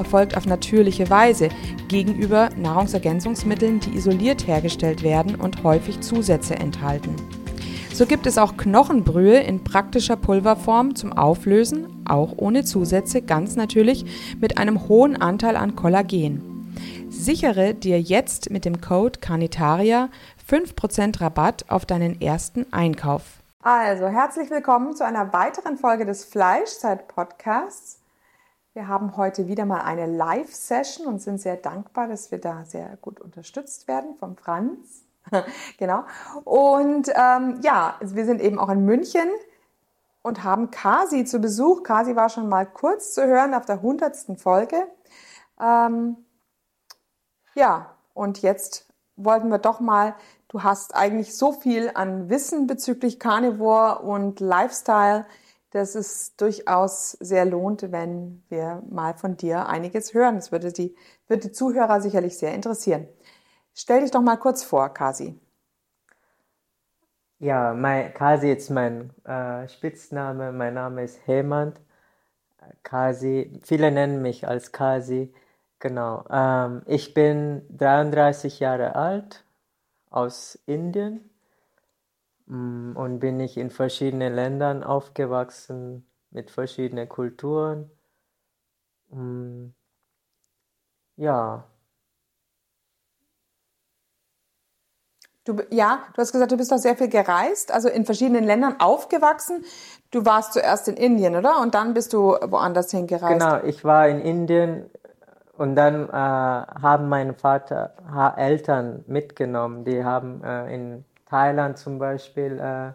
erfolgt auf natürliche Weise gegenüber Nahrungsergänzungsmitteln, die isoliert hergestellt werden und häufig Zusätze enthalten. So gibt es auch Knochenbrühe in praktischer Pulverform zum Auflösen, auch ohne Zusätze, ganz natürlich mit einem hohen Anteil an Kollagen. Sichere dir jetzt mit dem Code Carnitaria 5% Rabatt auf deinen ersten Einkauf. Also, herzlich willkommen zu einer weiteren Folge des Fleischzeit-Podcasts. Wir haben heute wieder mal eine Live-Session und sind sehr dankbar, dass wir da sehr gut unterstützt werden vom Franz. genau. Und ähm, ja, wir sind eben auch in München und haben Kasi zu Besuch. Kasi war schon mal kurz zu hören auf der hundertsten Folge. Ähm, ja, und jetzt wollten wir doch mal, du hast eigentlich so viel an Wissen bezüglich Carnivore und Lifestyle, dass es durchaus sehr lohnt, wenn wir mal von dir einiges hören. Das würde die, würde die Zuhörer sicherlich sehr interessieren. Stell dich doch mal kurz vor, Kasi. Ja, mein, Kasi ist mein äh, Spitzname. Mein Name ist Hemant. Kasi, viele nennen mich als Kasi. Genau. Ähm, ich bin 33 Jahre alt, aus Indien und bin ich in verschiedenen Ländern aufgewachsen mit verschiedenen Kulturen. Mm, ja, Du, ja, du hast gesagt, du bist doch sehr viel gereist, also in verschiedenen Ländern aufgewachsen. Du warst zuerst in Indien, oder? Und dann bist du woanders hingereist. Genau, ich war in Indien und dann äh, haben meine Vater Eltern mitgenommen. Die haben äh, in Thailand zum Beispiel äh,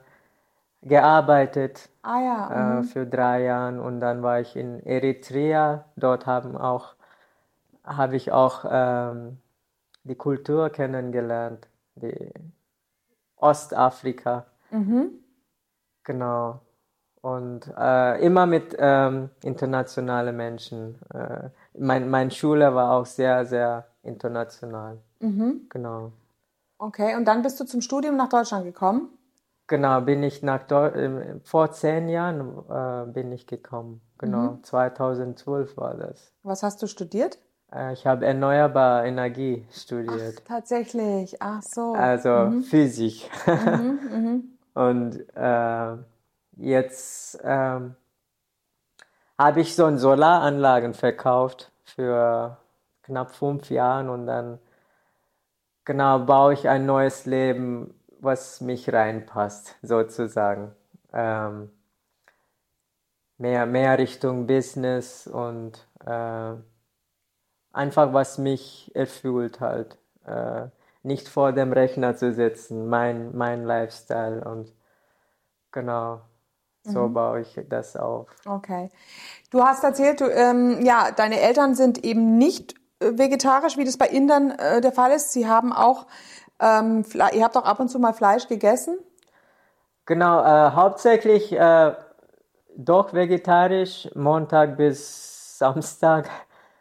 gearbeitet ah, ja. Äh, mhm. für drei Jahre und dann war ich in Eritrea. Dort haben auch habe ich auch ähm, die Kultur kennengelernt die Ostafrika. Mhm. Genau. Und äh, immer mit ähm, internationalen Menschen. Äh, mein, meine Schule war auch sehr, sehr international. Mhm. Genau. Okay, und dann bist du zum Studium nach Deutschland gekommen? Genau, bin ich nach Deu äh, vor zehn Jahren äh, bin ich gekommen. Genau, mhm. 2012 war das. Was hast du studiert? Äh, ich habe erneuerbare Energie studiert. Ach, tatsächlich, ach so. Also mhm. Physik. Mhm, mhm. Und äh, jetzt äh, habe ich so eine Solaranlagen verkauft für knapp fünf Jahre und dann genau baue ich ein neues Leben, was mich reinpasst, sozusagen. Ähm, mehr, mehr Richtung Business und äh, einfach was mich erfüllt halt. Äh, nicht vor dem Rechner zu sitzen, mein, mein Lifestyle und genau, so mhm. baue ich das auf. Okay. Du hast erzählt, du, ähm, ja, deine Eltern sind eben nicht vegetarisch, wie das bei Indern äh, der Fall ist. Sie haben auch, ähm, ihr habt auch ab und zu mal Fleisch gegessen? Genau, äh, hauptsächlich äh, doch vegetarisch, Montag bis Samstag.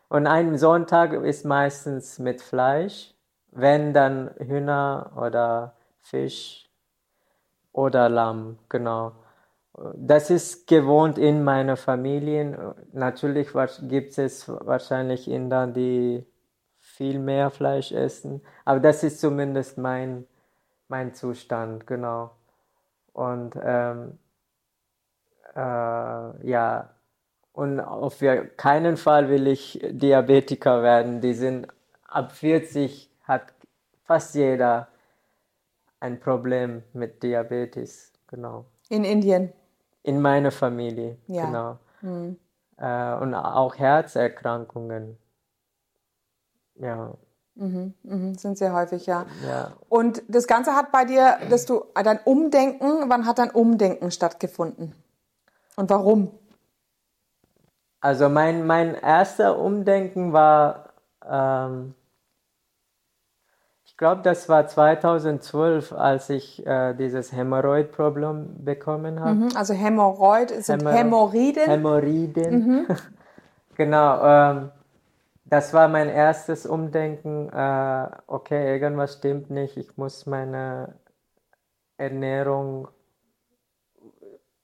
Und ein Sonntag ist meistens mit Fleisch, wenn dann Hühner oder Fisch oder Lamm, genau. Das ist gewohnt in meiner Familie. Natürlich gibt es wahrscheinlich Inder, die viel mehr Fleisch essen, aber das ist zumindest mein, mein Zustand, genau. Und ähm, äh, ja, und auf keinen Fall will ich Diabetiker werden. Die sind ab 40 hat fast jeder ein Problem mit Diabetes, genau. In Indien. In meiner Familie, Ja. genau. Hm. Äh, und auch Herzerkrankungen. Ja, Mhm, mhm, sind sehr häufig, ja. ja. Und das Ganze hat bei dir, dass du dein Umdenken, wann hat dein Umdenken stattgefunden? Und warum? Also mein, mein erster Umdenken war, ähm, ich glaube, das war 2012, als ich äh, dieses Hämorrhoid-Problem bekommen habe. Mhm, also Hämorrhoid sind Hämor- Hämorrhoiden. Hämorrhoiden. genau, ähm, das war mein erstes Umdenken. Äh, okay, irgendwas stimmt nicht. Ich muss meine Ernährung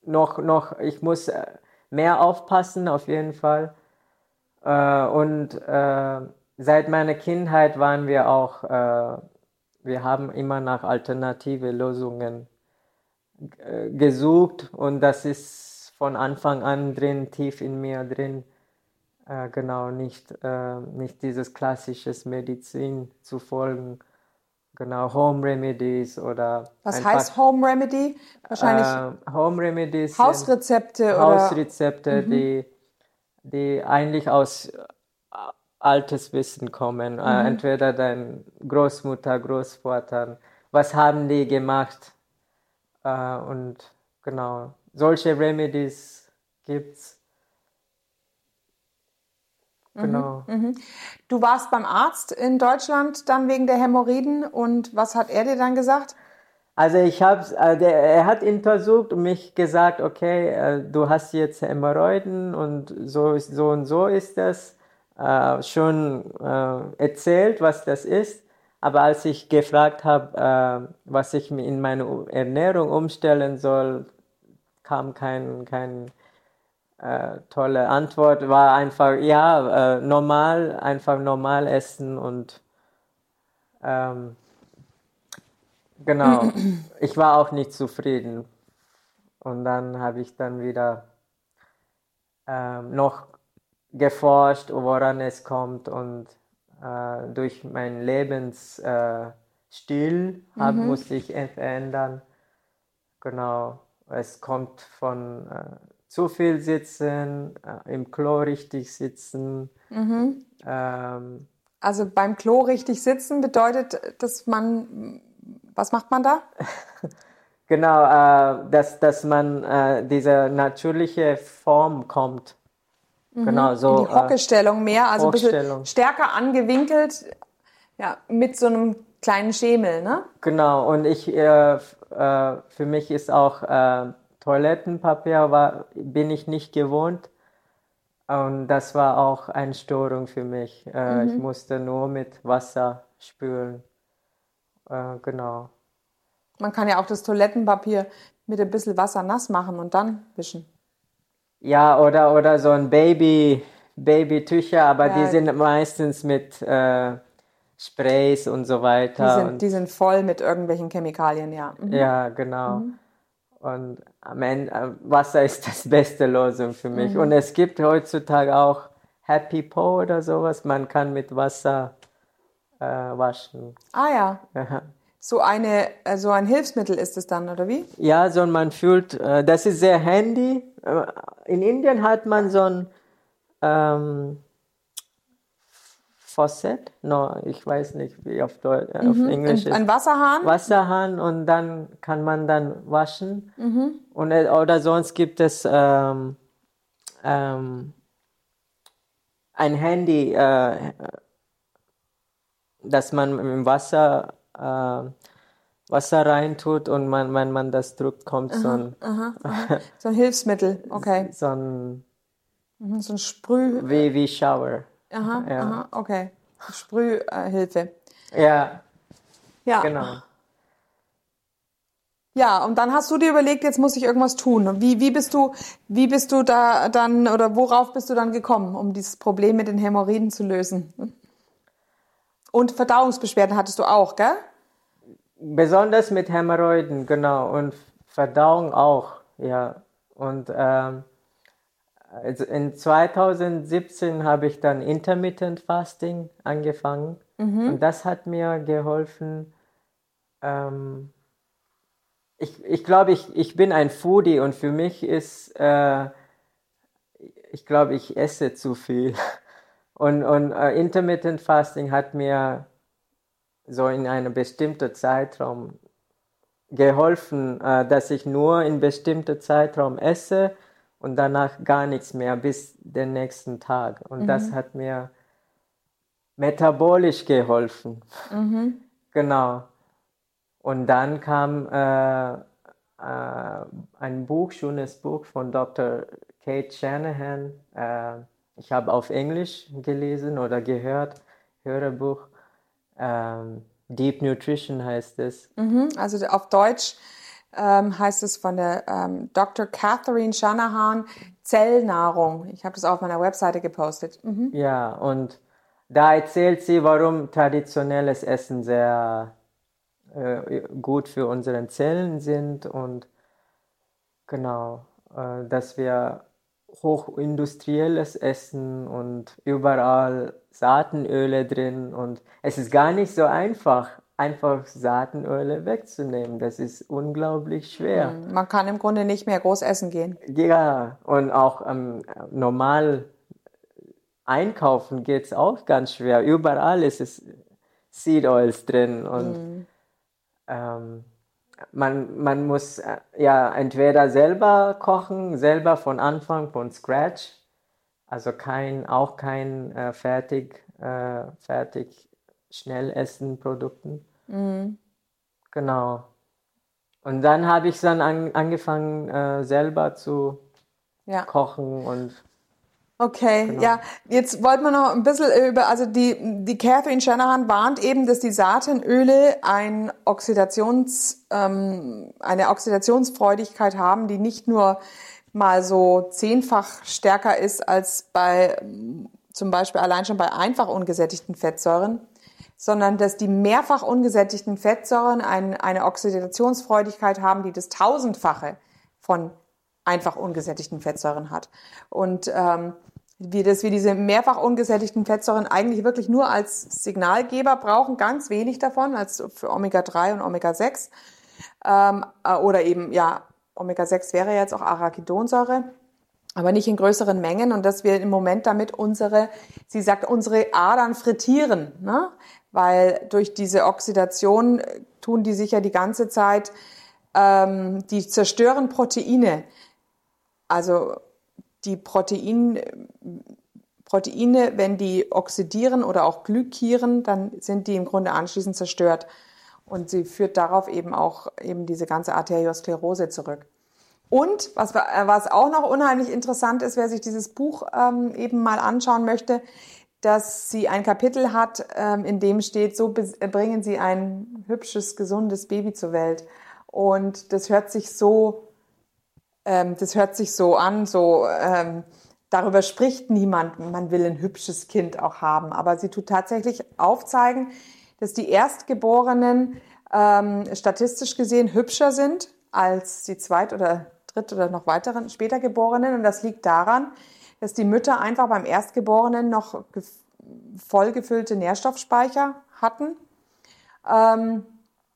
noch, noch, ich muss äh, mehr aufpassen, auf jeden Fall. Äh, und äh, seit meiner Kindheit waren wir auch, äh, wir haben immer nach alternative Lösungen äh, gesucht und das ist von Anfang an drin, tief in mir drin. Äh, genau, nicht, äh, nicht dieses klassisches Medizin zu folgen. Genau, Home Remedies oder Was einfach, heißt Home Remedy? Wahrscheinlich äh, Home Remedies Hausrezepte oder Hausrezepte, die, die eigentlich aus altes Wissen kommen. Äh, entweder dein Großmutter, Großvater, was haben die gemacht? Äh, und genau, solche Remedies gibt's. Genau. du warst beim Arzt in Deutschland dann wegen der Hämorrhoiden und was hat er dir dann gesagt? Also ich habe, äh, er hat untersucht und mich gesagt, okay, du hast jetzt Hämorrhoiden und so ist so und so ist das. Äh, schon äh, erzählt, was das ist. Aber als ich gefragt habe, äh, was ich mir in meine Ernährung umstellen soll, kam kein, kein äh, tolle Antwort. War einfach, ja, äh, normal, einfach normal essen und ähm, Genau. Ich war auch nicht zufrieden. Und dann habe ich dann wieder ähm, noch geforscht, woran es kommt. Und äh, durch meinen Lebensstil äh, hab, musste ich verändern. Genau. Es kommt von äh, zu viel Sitzen, äh, im Klo richtig sitzen. Ähm, Also beim Klo richtig sitzen bedeutet, dass man, was macht man da? Genau, äh, dass, dass man äh, diese natürliche Form kommt. Genau, so. Mhm. In die Hockestellung mehr, also ein bisschen stärker angewinkelt, ja, mit so einem kleinen Schemel, ne? Äh, genau, und ich, äh, äh, für mich ist auch äh, Toilettenpapier, war, bin ich nicht gewohnt. Und das war auch eine Störung für mich. Äh, Ich musste nur mit Wasser spülen. Äh, genau. Man kann ja auch das Toilettenpapier mit ein bisschen Wasser nass machen und dann wischen. Ja, oder, oder so ein Baby, Babytücher, aber die Ja. sind meistens mit äh, Sprays und so Die weiter. und sind, die sind voll mit irgendwelchen Chemikalien, ja. Mhm. Ja, genau. Und am Ende, äh, Wasser ist das beste Lösung für mich. Und es gibt heutzutage auch Happy Po oder sowas. Man kann mit Wasser äh, waschen. Ah ja, Ja. So, eine, äh, so ein Hilfsmittel ist es dann, oder wie? Ja, so man fühlt, äh, das ist sehr handy. Äh, In Indien hat man so ein ähm, Faucet, no, ich weiß nicht, wie auf, Deutsch, äh, auf Englisch Ein, ist. ein Wasserhahn? Wasserhahn und dann kann man dann waschen. Und, äh, oder sonst gibt es ähm, ähm, ein Handy, äh, dass man im Wasser äh, Wasser reintut und man, wenn man das drückt, kommt so ein, So ein Hilfsmittel, okay. so ein Mhm, So ein Sprüh. wie, wie Shower. Aha, Ja. aha, okay. Sprühhilfe. Ja, Ja. genau. Ja, und dann hast du dir überlegt, jetzt muss ich irgendwas tun. Wie, wie bist du, wie bist du da dann, oder worauf bist du dann gekommen, um dieses Problem mit den Hämorrhoiden zu lösen? Und Verdauungsbeschwerden hattest du auch, gell? Besonders mit Hämorrhoiden, genau. Und Verdauung auch, ja. Und ähm, also in 2017 habe ich dann Intermittent Fasting angefangen. Und das hat mir geholfen. Ähm, ich ich glaube, ich, ich bin ein Foodie und für mich ist, äh, ich glaube, ich esse zu viel. Und, und äh, Intermittent Fasting hat mir so in einem bestimmten Zeitraum geholfen, äh, dass ich nur in bestimmten Zeitraum esse und danach gar nichts mehr bis den nächsten Tag. Und das hat mir metabolisch geholfen. Genau. Und dann kam äh, äh, ein Buch, schönes Buch von Dr. Kate Shanahan. Äh, ich habe auf Englisch gelesen oder gehört, Hörbuch. Ähm, Deep Nutrition heißt es. Mhm, also auf Deutsch ähm, heißt es von der ähm, Dr. Catherine Shanahan Zellnahrung. Ich habe das auf meiner Webseite gepostet. Mhm. Ja, und da erzählt sie, warum traditionelles Essen sehr äh, gut für unsere Zellen sind und genau, äh, dass wir hochindustrielles Essen und überall Saatenöle drin und es ist gar nicht so einfach, einfach Saatenöle wegzunehmen. Das ist unglaublich schwer. Man kann im Grunde nicht mehr groß essen gehen. Ja, und auch ähm, normal einkaufen geht es auch ganz schwer. Überall ist es Seed Oils drin und ähm, man, man muss äh, ja entweder selber kochen, selber von Anfang, von Scratch, also kein, auch kein äh, fertig, äh, fertig Schnellessenprodukten. Genau. Und dann habe ich dann an, angefangen, äh, selber zu Ja. kochen und Okay, Genau. ja, jetzt wollten wir noch ein bisschen über, also die, die Catherine Shanahan warnt eben, dass die Saatenöle ein Oxidations, ähm, eine Oxidationsfreudigkeit haben, die nicht nur mal so zehnfach stärker ist als bei zum Beispiel allein schon bei einfach ungesättigten Fettsäuren, sondern dass die mehrfach ungesättigten Fettsäuren ein, eine Oxidationsfreudigkeit haben, die das tausendfache von einfach ungesättigten Fettsäuren hat. Und ähm, wir, dass wir diese mehrfach ungesättigten Fettsäuren eigentlich wirklich nur als Signalgeber brauchen, ganz wenig davon, als für Omega-3 und Omega-6. Ähm, äh, oder eben, ja, Omega-6 wäre jetzt auch Arachidonsäure, aber nicht in größeren Mengen und dass wir im Moment damit unsere, sie sagt, unsere Adern frittieren, ne? weil durch diese Oxidation äh, tun die sich ja die ganze Zeit, ähm, die zerstören Proteine. Also die Protein, Proteine, wenn die oxidieren oder auch glykieren, dann sind die im Grunde anschließend zerstört. Und sie führt darauf eben auch eben diese ganze Arteriosklerose zurück. Und was, äh, was auch noch unheimlich interessant ist, wer sich dieses Buch ähm, eben mal anschauen möchte, dass sie ein Kapitel hat, ähm, in dem steht, so äh, bringen sie ein hübsches, gesundes Baby zur Welt. Und das hört sich so ähm, das hört sich so an, so ähm, darüber spricht niemand, man will ein hübsches Kind auch haben. Aber sie tut tatsächlich aufzeigen, dass die Erstgeborenen ähm, statistisch gesehen hübscher sind als die Zweit- oder Dritt- oder noch weiteren später Geborenen. Und das liegt daran, dass die Mütter einfach beim Erstgeborenen noch gef- vollgefüllte Nährstoffspeicher hatten ähm,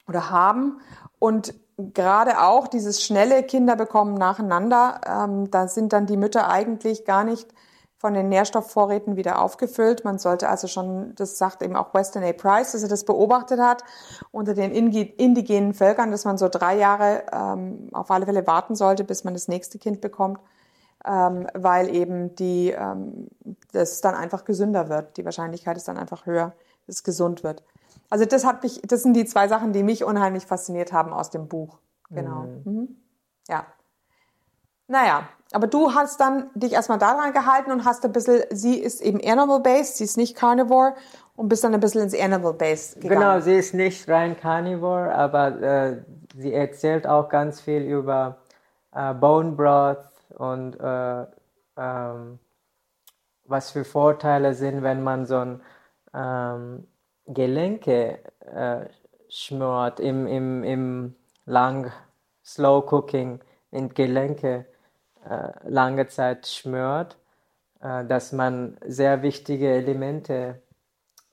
oder haben. Und gerade auch dieses schnelle Kinder bekommen nacheinander, ähm, da sind dann die Mütter eigentlich gar nicht von den Nährstoffvorräten wieder aufgefüllt. Man sollte also schon, das sagt eben auch Weston A. Price, dass er das beobachtet hat unter den indigenen Völkern, dass man so drei Jahre ähm, auf alle Fälle warten sollte, bis man das nächste Kind bekommt, ähm, weil eben die, ähm, das dann einfach gesünder wird. Die Wahrscheinlichkeit ist dann einfach höher, dass es gesund wird. Also das hat mich, das sind die zwei Sachen, die mich unheimlich fasziniert haben aus dem Buch. Genau. Mhm. Ja. Naja, aber du hast dann dich erstmal daran gehalten und hast ein bisschen, sie ist eben animal-based, sie ist nicht carnivore und bist dann ein bisschen ins animal-based gegangen. Genau, sie ist nicht rein Carnivore, aber äh, sie erzählt auch ganz viel über äh, Bone Broth und äh, ähm, was für Vorteile sind, wenn man so ein ähm, Gelenke äh, schmort im, im, im lang Slow Cooking in Gelenke lange Zeit schmört, äh, dass man sehr wichtige Elemente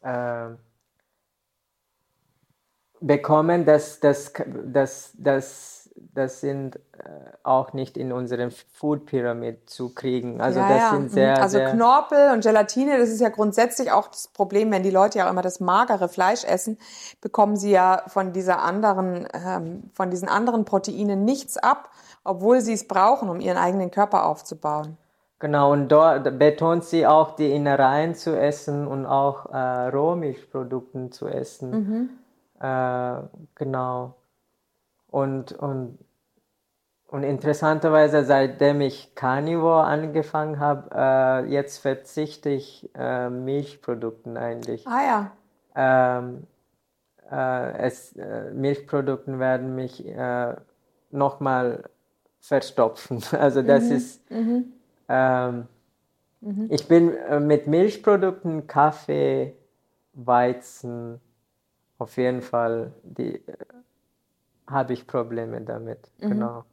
äh, bekommen, das, das, das, das, das sind äh, auch nicht in unserem Food Pyramid zu kriegen. Also Ja, das ja. sind sehr, also sehr Knorpel und Gelatine, das ist ja grundsätzlich auch das Problem, wenn die Leute ja auch immer das magere Fleisch essen, bekommen sie ja von dieser anderen, ähm, von diesen anderen Proteinen nichts ab, obwohl sie es brauchen, um ihren eigenen Körper aufzubauen. Genau, und dort betont sie auch, die Innereien zu essen und auch äh, Rohmilchprodukten zu essen. Äh, genau. Und, und, und interessanterweise, seitdem ich Carnivore angefangen habe, äh, jetzt verzichte ich äh, Milchprodukten eigentlich. Ah ja. Ähm, äh, es, äh, Milchprodukten werden mich nochmal verstopfen. Also das ist, ähm, ich bin äh, mit Milchprodukten, Kaffee, Weizen, auf jeden Fall, die äh, habe ich Probleme damit. Genau.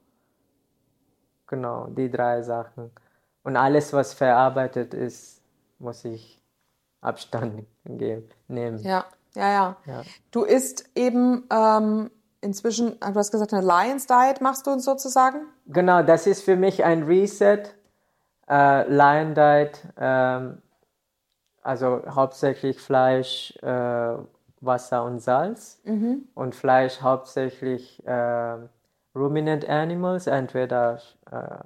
Genau, die drei Sachen. Und alles, was verarbeitet ist, muss ich Abstand geben, nehmen. Ja, ja, ja. Ja. Du isst eben ähm, inzwischen, du hast gesagt, eine Lions Diet machst du sozusagen? Genau, das ist für mich ein Reset. Äh, Lion Diet, ähm, also hauptsächlich Fleisch, äh, Wasser und Salz. Und Fleisch hauptsächlich äh, Ruminant Animals, entweder äh,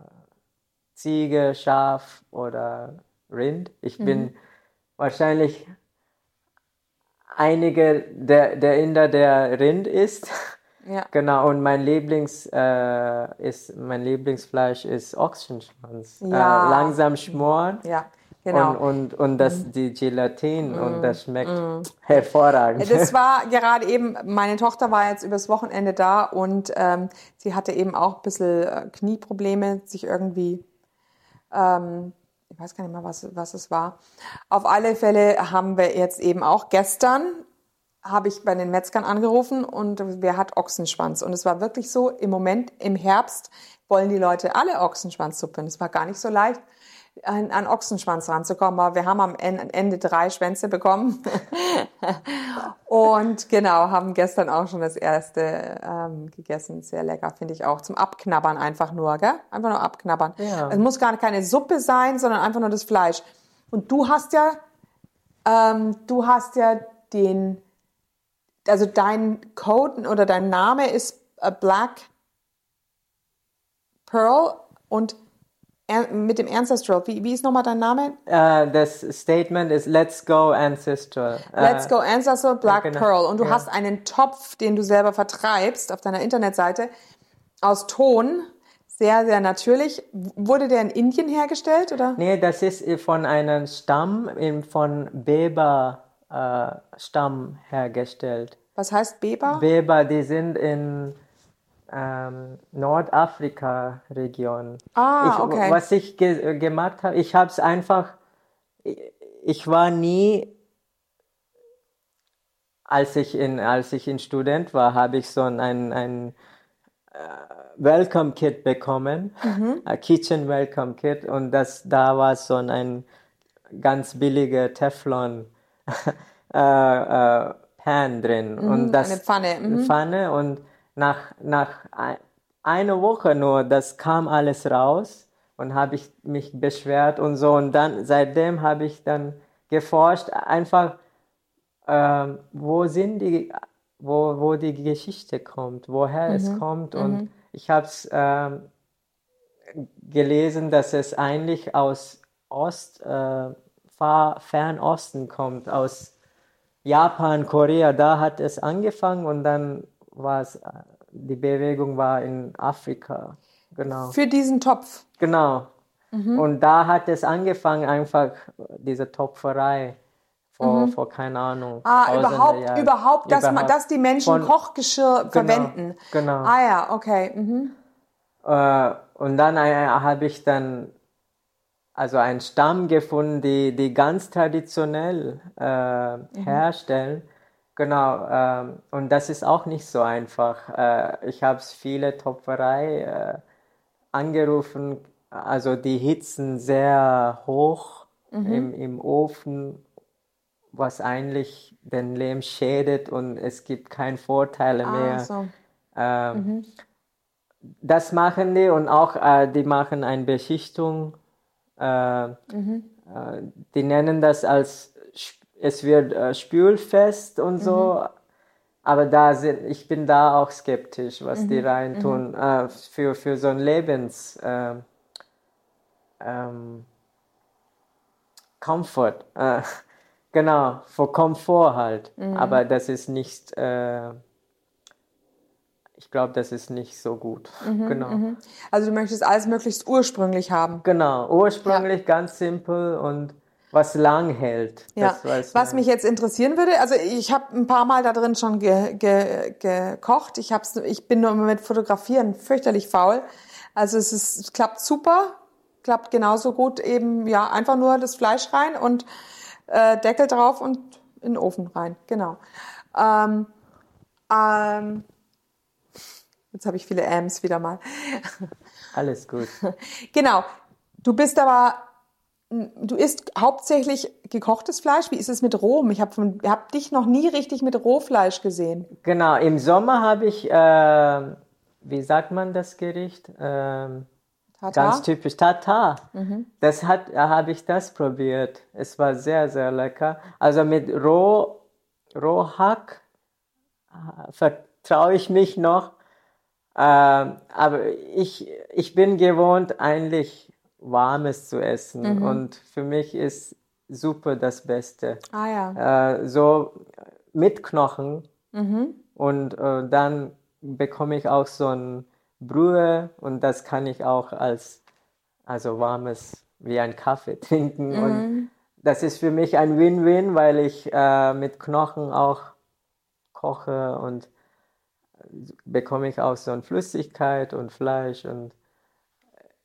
Ziege, Schaf oder Rind. Ich bin wahrscheinlich einige der, der Inder, der Rind isst. Ja. Genau, und mein Lieblings äh, ist mein Lieblingsfleisch ist Ochsenschwanz. Ja. Äh, langsam schmoren Ja, genau. und, und, und das die Gelatin und das schmeckt hervorragend. Das war gerade eben, meine Tochter war jetzt übers Wochenende da und ähm, sie hatte eben auch ein bisschen äh, Knieprobleme, sich irgendwie, ähm, ich weiß gar nicht mehr, was, was es war. Auf alle Fälle haben wir jetzt eben auch gestern, habe ich bei den Metzgern angerufen und wer hat Ochsenschwanz? Und es war wirklich so, im Moment, im Herbst, wollen die Leute alle Ochsenschwanzsuppe. Und es war gar nicht so leicht, an, an Ochsenschwanz ranzukommen. Aber wir haben am En- Ende drei Schwänze bekommen. Und genau, haben gestern auch schon das erste ähm, gegessen. Sehr lecker, finde ich auch. Zum Abknabbern einfach nur, gell? Einfach nur abknabbern. Ja. Es muss gar keine Suppe sein, sondern einfach nur das Fleisch. Und du hast ja, ähm, du hast ja den, also dein Code oder dein Name ist äh, Black Pearl und mit dem Ancestral. Wie, wie ist nochmal dein Name? Äh, das Statement ist Let's go Ancestral. Let's Äh, go Ancestral Black genau. Pearl. Und du Ja. hast einen Topf, den du selber vertreibst auf deiner Internetseite aus Ton. Sehr, sehr natürlich. Wurde der in Indien hergestellt oder? Nee, das ist von einem Stamm im- von Beber Stamm hergestellt. Was heißt Beba? Beber, die sind in ähm, Nordafrika-Region. Ah, ich, okay. Was ich ge gemacht habe, ich habe es einfach, ich, war nie, als ich in, als ich in Student war, habe ich so ein, ein, ein äh, Welcome Kit bekommen, Mhm. ein Kitchen Welcome Kit und das, da war so ein ganz billiger Teflon äh, äh, Pan drin. Und das Mhm, eine Pfanne, mhm. eine Pfanne. Und nach, nach ein, einer Woche nur, das kam alles raus. Und habe ich mich beschwert und so. Und dann seitdem habe ich dann geforscht, einfach ähm, wo sind die, wo, wo die Geschichte kommt, woher Mhm. es kommt. Und ich habe es ähm, gelesen, dass es eigentlich aus Ost, Far Fernosten kommt, aus Japan, Korea, da hat es angefangen und dann war es, die Bewegung war in Afrika, genau. Für diesen Topf. Genau. Und da hat es angefangen, einfach diese Topferei vor, vor keine Ahnung. Ah, überhaupt, Jahren. überhaupt, dass, man, Überhaupt. dass die Menschen Von- Kochgeschirr verwenden. genau. Ah ja, okay. Mhm. Äh, und dann äh, habe ich dann also einen Stamm gefunden, die, die ganz traditionell äh, herstellen. Genau, ähm, und das ist auch nicht so einfach. Äh, ich habe viele Topferei äh, angerufen, also die hitzen sehr hoch im, im Ofen was eigentlich den Lehm schädet und es gibt keine Vorteile Ah, mehr. so. Ähm, Das machen die und auch äh, die machen eine Beschichtung. Äh, äh, die nennen das als es wird äh, spülfest und so. Aber da sind, ich bin da auch skeptisch, was die reintun äh, für, für so ein Lebens äh, ähm, Comfort. Äh, genau, für Komfort halt. Aber das ist nicht, äh, glaube, das ist nicht so gut. Genau. Also du möchtest alles möglichst ursprünglich haben. Genau, ursprünglich ganz simpel und was lang hält. Ja, was man. mich jetzt interessieren würde, also ich habe ein paar Mal da drin schon ge, ge, gekocht. Ich, hab's, ich bin nur mit Fotografieren fürchterlich faul. Also es, ist, es klappt super, klappt genauso gut eben, ja, einfach nur das Fleisch rein und äh, Deckel drauf und in den Ofen rein. Genau. Ähm, ähm, jetzt habe ich viele Ams wieder mal. Alles gut. Genau. Du bist aber, du isst hauptsächlich gekochtes Fleisch. Wie ist es mit rohem? Ich habe hab dich noch nie richtig mit Rohfleisch gesehen. Genau, im Sommer habe ich, äh, wie sagt man das Gericht? Ähm? Ganz typisch Tatar. Das hat, habe ich das probiert. Es war sehr, sehr lecker. Also mit Roh, Rohhack äh, vertraue ich mich noch. Ähm, aber ich, ich bin gewohnt, eigentlich Warmes zu essen. Und für mich ist Suppe das Beste. Ah ja. Äh, so mit Knochen. Und äh, dann bekomme ich auch so ein Brühe und das kann ich auch als also warmes wie ein Kaffee trinken. Und das ist für mich ein Win-Win, weil ich äh, mit Knochen auch koche und bekomme ich auch so eine Flüssigkeit und Fleisch und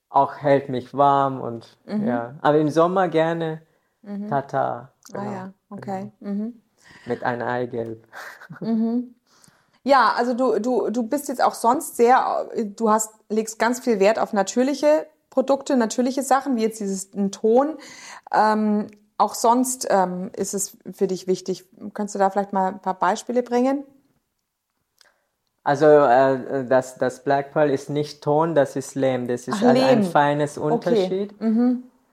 auch hält mich warm und ja. Aber im Sommer gerne Tata. Ah genau, ja, okay. Mhm. Mit einem Eigelb. Ja, also du, du, du bist jetzt auch sonst sehr, du hast, legst ganz viel Wert auf natürliche Produkte, natürliche Sachen, wie jetzt dieses Ton. Ähm, auch sonst ähm, ist es für dich wichtig. Könntest du da vielleicht mal ein paar Beispiele bringen? Also äh, das, das Black Pearl ist nicht Ton, das ist Lehm. Das ist Ach, ein, ein feines Unterschied.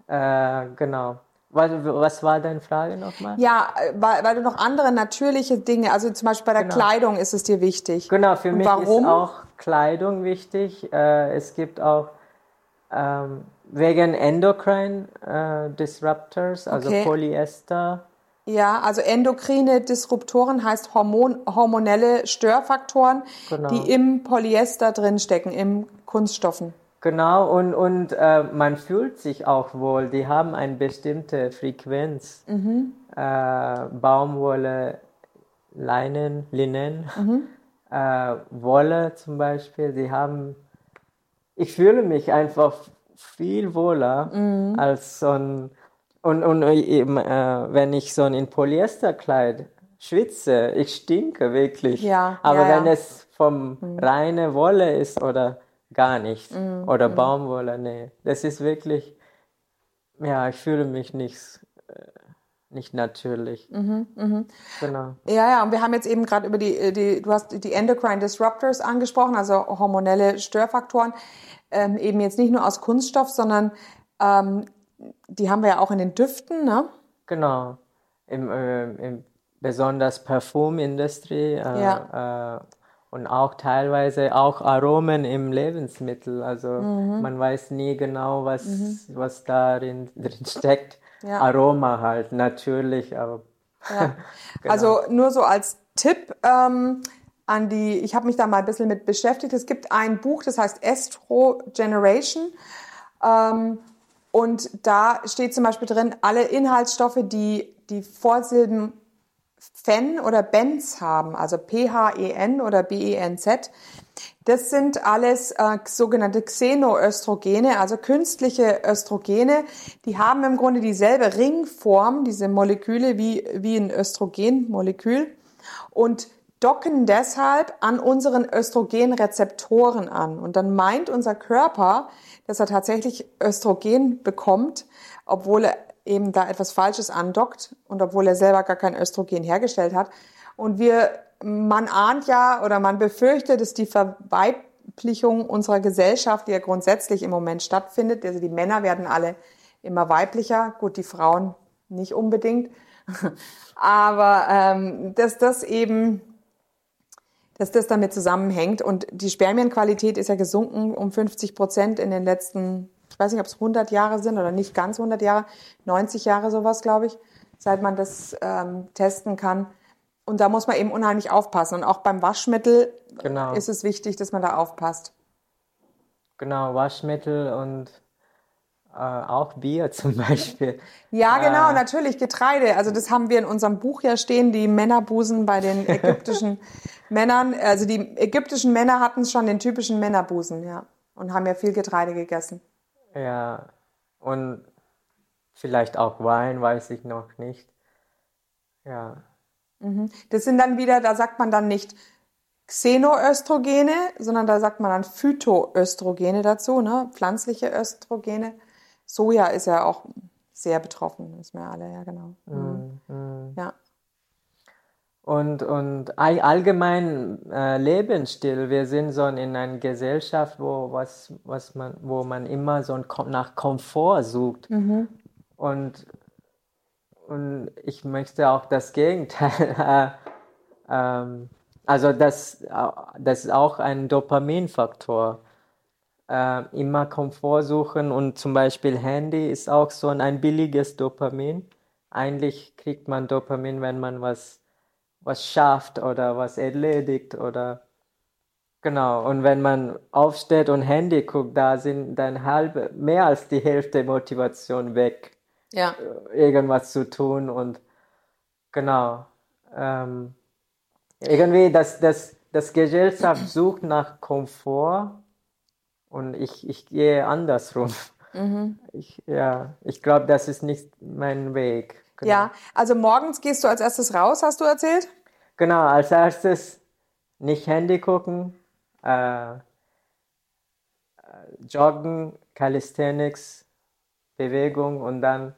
Äh, genau. Was, was war deine Frage nochmal? Ja, äh, weil, weil du noch andere natürliche Dinge, also zum Beispiel bei der Genau. Kleidung ist es dir wichtig. Genau, für Und mich warum? ist auch Kleidung wichtig. Äh, es gibt auch ähm, wegen Endocrine äh, Disruptors, also Okay. Polyester. Ja, also endokrine Disruptoren heißt Hormon, hormonelle Störfaktoren, Genau. die im Polyester drinstecken, im Kunststoffen. Genau, und, und äh, man fühlt sich auch wohl. Die haben eine bestimmte Frequenz. Äh, Baumwolle, Leinen, Linnen, äh, Wolle zum Beispiel, die haben. Ich fühle mich einfach viel wohler als so ein. Und, und eben, äh, wenn ich so ein in Polyesterkleid schwitze, ich stinke wirklich. Ja, Aber ja, wenn ja. es vom reine Wolle ist oder gar nicht oder Baumwolle, nee, das ist wirklich, ja, ich fühle mich nicht, äh, nicht natürlich. Genau. Ja, ja, und wir haben jetzt eben gerade über die, die, du hast die Endocrine Disruptors angesprochen, also hormonelle Störfaktoren, ähm, eben jetzt nicht nur aus Kunststoff, sondern ähm, die haben wir ja auch in den Düften, ne? Genau. Im, äh, im, besonders Parfumindustrie äh, Ja. äh, und auch teilweise auch Aromen im Lebensmittel. Also Mhm. man weiß nie genau, was, was darin drin steckt. Ja. Aroma halt, natürlich, aber Ja. Genau. Also nur so als Tipp ähm, an die, ich habe mich da mal ein bisschen mit beschäftigt. Es gibt ein Buch, das heißt Estro Generation. Ähm, und da steht zum Beispiel drin, alle Inhaltsstoffe, die die Vorsilben Phen oder Benz haben, also P-H-E-N oder B-E-N-Z. Das sind alles äh, sogenannte Xenoöstrogene, also künstliche Östrogene. Die haben im Grunde dieselbe Ringform, diese Moleküle, wie, wie ein Östrogenmolekül und docken deshalb an unseren Östrogenrezeptoren an. Und dann meint unser Körper, dass er tatsächlich Östrogen bekommt, obwohl er eben da etwas Falsches andockt und obwohl er selber gar kein Östrogen hergestellt hat. Und wir, man ahnt ja oder man befürchtet, dass die Verweiblichung unserer Gesellschaft, die ja grundsätzlich im Moment stattfindet, also die Männer werden alle immer weiblicher, gut, die Frauen nicht unbedingt, aber ähm, dass das eben dass das damit zusammenhängt. Und die Spermienqualität ist ja gesunken um 50 Prozent in den letzten ich weiß nicht, ob es 100 Jahre sind oder nicht ganz 100 Jahre, 90 Jahre sowas, glaube ich, seit man das ähm, testen kann. Und da muss man eben unheimlich aufpassen. Und auch beim Waschmittel genau. ist es wichtig, dass man da aufpasst. Genau, Waschmittel und äh, auch Bier zum Beispiel. Ja, genau, äh, natürlich, Getreide. Also das haben wir in unserem Buch ja stehen, die Männerbusen bei den ägyptischen Männern. Also die ägyptischen Männer hatten schon den typischen Männerbusen, ja. Und haben ja viel Getreide gegessen. Ja, und vielleicht auch Wein, weiß ich noch nicht. Ja. Mhm. Das sind dann wieder, da sagt man dann nicht Xenoöstrogene, sondern da sagt man dann Phytoöstrogene dazu, ne? pflanzliche Östrogene. Soja ist ja auch sehr betroffen, wissen wir alle, ja genau. Mhm. Mhm. Ja. Und, und allgemein äh, Lebensstil, wir sind so in einer Gesellschaft, wo, was, was man, wo man immer so nach Komfort sucht. Mhm. Und, und ich möchte auch das Gegenteil. ähm, also das, das ist auch ein Dopaminfaktor. Äh, immer Komfort suchen und zum Beispiel Handy ist auch so ein billiges Dopamin. Eigentlich kriegt man Dopamin, wenn man was was schafft oder was erledigt oder genau. Und wenn man aufsteht und Handy guckt, da sind dann halbe, mehr als die Hälfte Motivation weg, ja. irgendwas zu tun und genau. Ähm, irgendwie das, das, das Gesellschaft sucht nach Komfort und ich, ich gehe andersrum. Mhm. Ich, ja, ich glaube, das ist nicht mein Weg. Genau. Ja, also morgens gehst du als erstes raus, hast du erzählt? Genau, als erstes nicht Handy gucken, äh, Joggen, Calisthenics, Bewegung und dann,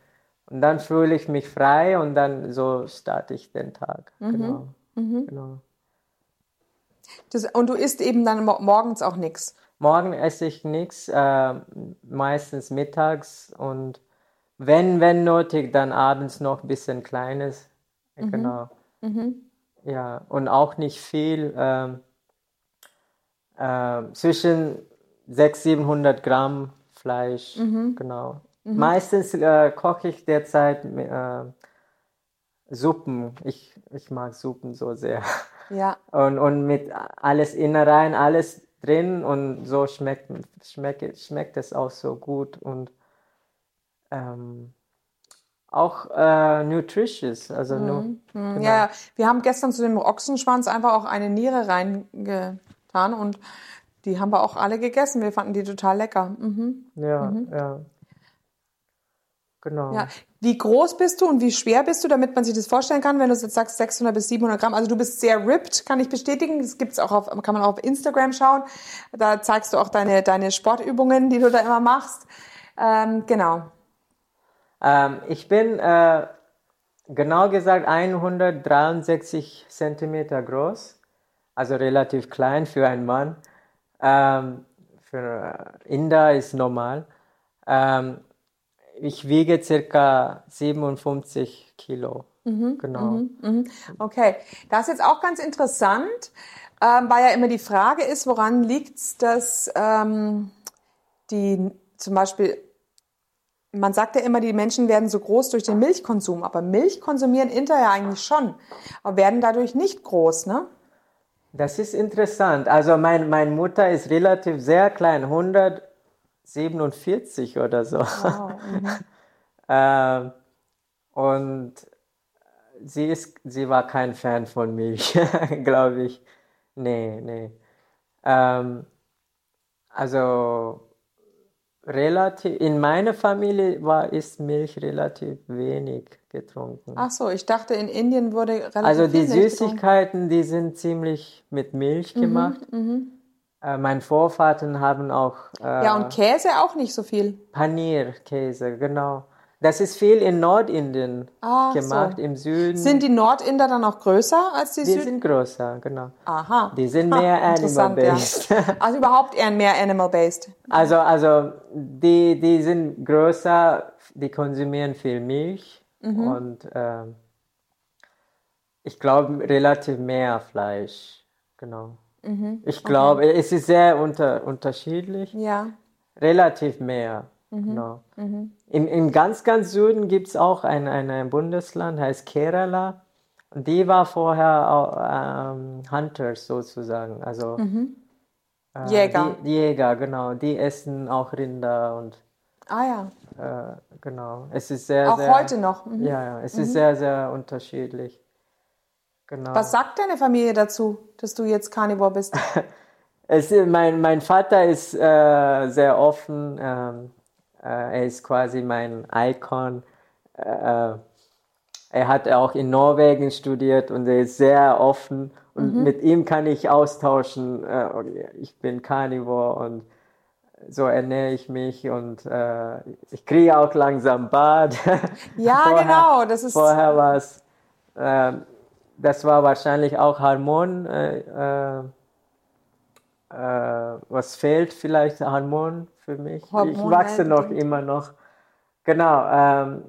und dann fühle ich mich frei und dann so starte ich den Tag. Mhm. Genau. Mhm. genau. Das, und du isst eben dann morgens auch nichts? Morgen esse ich nichts, äh, meistens mittags und wenn, wenn nötig, dann abends noch ein bisschen Kleines. Mhm. Genau. Mhm. Ja, und auch nicht viel. Ähm, äh, zwischen 600, 700 Gramm Fleisch, mhm. genau. Mhm. Meistens äh, koche ich derzeit äh, Suppen. Ich, ich mag Suppen so sehr. Ja. Und, und mit alles Innereien, alles drin und so schmeckt, schmeckt, schmeckt es auch so gut. Und ähm, auch äh, nutritious. Also mhm. nur, mhm. genau. Ja, wir haben gestern zu dem Ochsenschwanz einfach auch eine Niere reingetan und die haben wir auch alle gegessen. Wir fanden die total lecker. Mhm. Ja, mhm. ja. Genau. Ja. Wie groß bist du und wie schwer bist du, damit man sich das vorstellen kann, wenn du jetzt sagst 600 bis 700 Gramm? Also du bist sehr ripped, kann ich bestätigen. Das gibt's auch auf, kann man auch auf Instagram schauen. Da zeigst du auch deine, deine Sportübungen, die du da immer machst. Ähm, genau. Ähm, ich bin äh, genau gesagt 163 Zentimeter groß, also relativ klein für einen Mann. Ähm, für Inder ist normal. Ähm, ich wiege circa 57 Kilo. Mhm, genau. Mhm, mh. Okay, das ist jetzt auch ganz interessant, ähm, weil ja immer die Frage ist, woran liegt es, dass ähm, die zum Beispiel man sagt ja immer, die Menschen werden so groß durch den Milchkonsum, aber Milch konsumieren Inter ja eigentlich schon, aber werden dadurch nicht groß, ne? Das ist interessant. Also mein, meine Mutter ist relativ sehr klein, 147 oder so. Wow, mhm. ähm, und sie, ist, sie war kein Fan von Milch, glaube ich. Nee, nee. Ähm, also relativ, in meiner Familie war, ist Milch relativ wenig getrunken. Ach so, ich dachte, in Indien wurde relativ Also die Süßigkeiten, die sind ziemlich mit Milch mhm, gemacht. Mhm, äh, mein Vorvater haben auch. Äh, ja, und Käse auch nicht so viel. Panir, Käse, genau. Das ist viel in Nordindien Ach gemacht, so. im Süden. Sind die Nordinder dann auch größer als die die Süd? sind größer, genau. Aha. Die sind mehr interessant, ja. animal-based. Also überhaupt eher mehr animal-based. Also, also die, die sind größer, die konsumieren viel Milch Mhm. und ähm, ich glaube relativ mehr Fleisch. Genau. Mhm. Ich glaube, es ist sehr unter, unterschiedlich. Ja. Relativ mehr. Mhm. Genau. In, in ganz, ganz Süden gibt es auch ein, ein, ein Bundesland, heißt Kerala. Und die war vorher auch, ähm, Hunters sozusagen. Also Mhm. äh, Jäger. Die, Jäger, genau. Die essen auch Rinder und Ah ja. äh, genau. Es ist sehr, Auch sehr. heute noch. Mhm. Ja, ja. Es ist sehr, sehr unterschiedlich. Genau. Was sagt deine Familie dazu, dass du jetzt Carnivore bist? Es, mein, mein Vater ist äh, sehr offen. Ähm, äh, er ist quasi mein Icon. Äh, er hat auch in Norwegen studiert und er ist sehr offen. Und mit ihm kann ich austauschen. Äh, ich bin Carnivore und so ernähre ich mich und äh, ich kriege auch langsam Bart. Ja, genau, das ist- Vorher war es, äh, das war wahrscheinlich auch Hormon. Äh, äh, äh, was fehlt vielleicht Hormon für mich. ich Hormonell wachse noch immer noch. Genau. Ähm,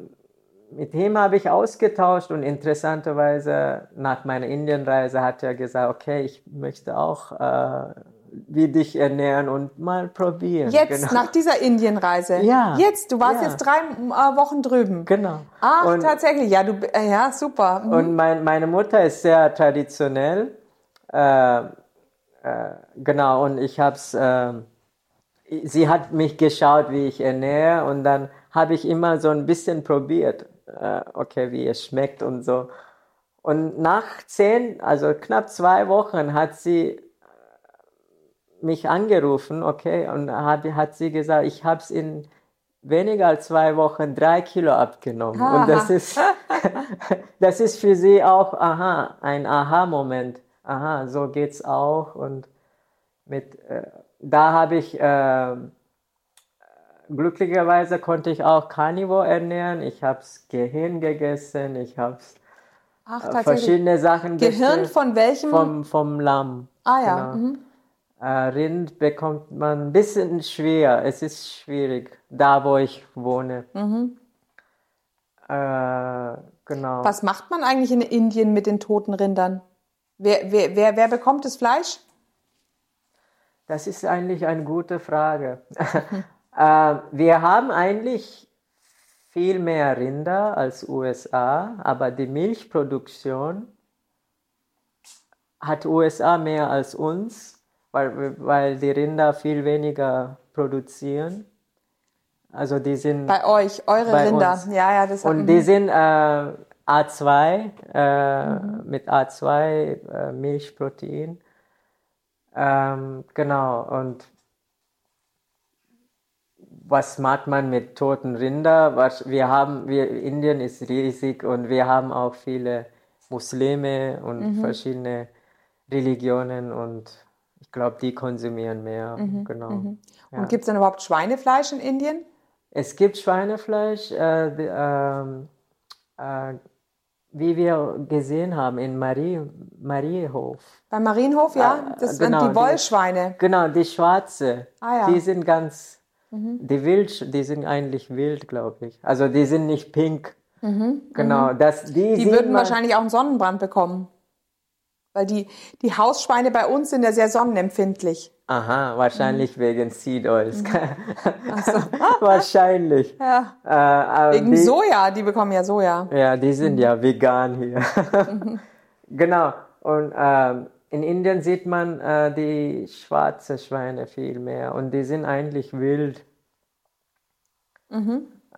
mit ihm habe ich ausgetauscht und interessanterweise nach meiner Indienreise hat er gesagt, okay, ich möchte auch äh, wie dich ernähren und mal probieren. Jetzt, genau. nach dieser Indienreise. Ja. Jetzt, du warst Ja. jetzt drei äh, Wochen drüben. Genau. Ach, und, tatsächlich. Ja, du, äh, ja, super. Mhm. Und mein, meine Mutter ist sehr traditionell. Äh, äh, genau, und ich habe es, äh, sie hat mich geschaut, wie ich ernähre, und dann habe ich immer so ein bisschen probiert, äh, okay, wie es schmeckt und so. Und nach zehn, also knapp zwei Wochen, hat sie mich angerufen, okay, und hat, hat sie gesagt, ich habe es in weniger als zwei Wochen drei Kilo abgenommen. Und das ist, das ist für sie auch, aha, ein Aha-Moment. Aha, so geht's auch. Und mit, äh, da habe ich, äh, glücklicherweise konnte ich auch Carnivore ernähren. Ich habe Gehirn gegessen, ich habe Ach, äh, verschiedene Sachen Gehirn gegessen. von welchem? Vom, vom Lamm. ah ja. genau. Mhm. Äh, Rind bekommt man ein bisschen schwer. Es ist schwierig, da wo ich wohne. Mhm. Äh, genau. Was macht man eigentlich in Indien mit den toten Rindern? Wer, wer, wer, wer bekommt das Fleisch? Das ist eigentlich eine gute Frage. äh, wir haben eigentlich viel mehr Rinder als USA, aber die Milchproduktion hat USA mehr als uns, weil, weil die Rinder viel weniger produzieren. Also die sind Bei euch, eure Bei Rinder. uns. Ja, ja, das Und mhm. die sind äh, A2 äh, mit A2 äh, Milchprotein. Ähm, genau. Und was macht man mit toten Rinder? Was, wir haben, wir, Indien ist riesig und wir haben auch viele Muslime und Mhm. verschiedene Religionen und ich glaube, die konsumieren mehr. Mhm, Genau. Und gibt es denn überhaupt Schweinefleisch in Indien? Es gibt Schweinefleisch, äh, die, ähm, äh, wie wir gesehen haben in Marie, Mariehof. Beim Marienhof, ja? Ah, Das genau, sind die die- Wollschweine. Genau, die schwarze. Ah, ja. Mhm. Die sind ganz, die wild, die sind eigentlich wild, glaube ich. Also die sind nicht pink. Genau, das, die, Mhm, Die würden man, wahrscheinlich auch einen Sonnenbrand bekommen. Weil die, die Hausschweine bei uns sind ja sehr sonnenempfindlich. Aha, wahrscheinlich Mhm. wegen Seed Oils. wahrscheinlich. Ja. Äh, Wegen die, Soja, die bekommen ja Soja. Ja, die sind ja vegan hier. genau. Und ähm, in Indien sieht man äh, die schwarze Schweine viel mehr und die sind eigentlich wild.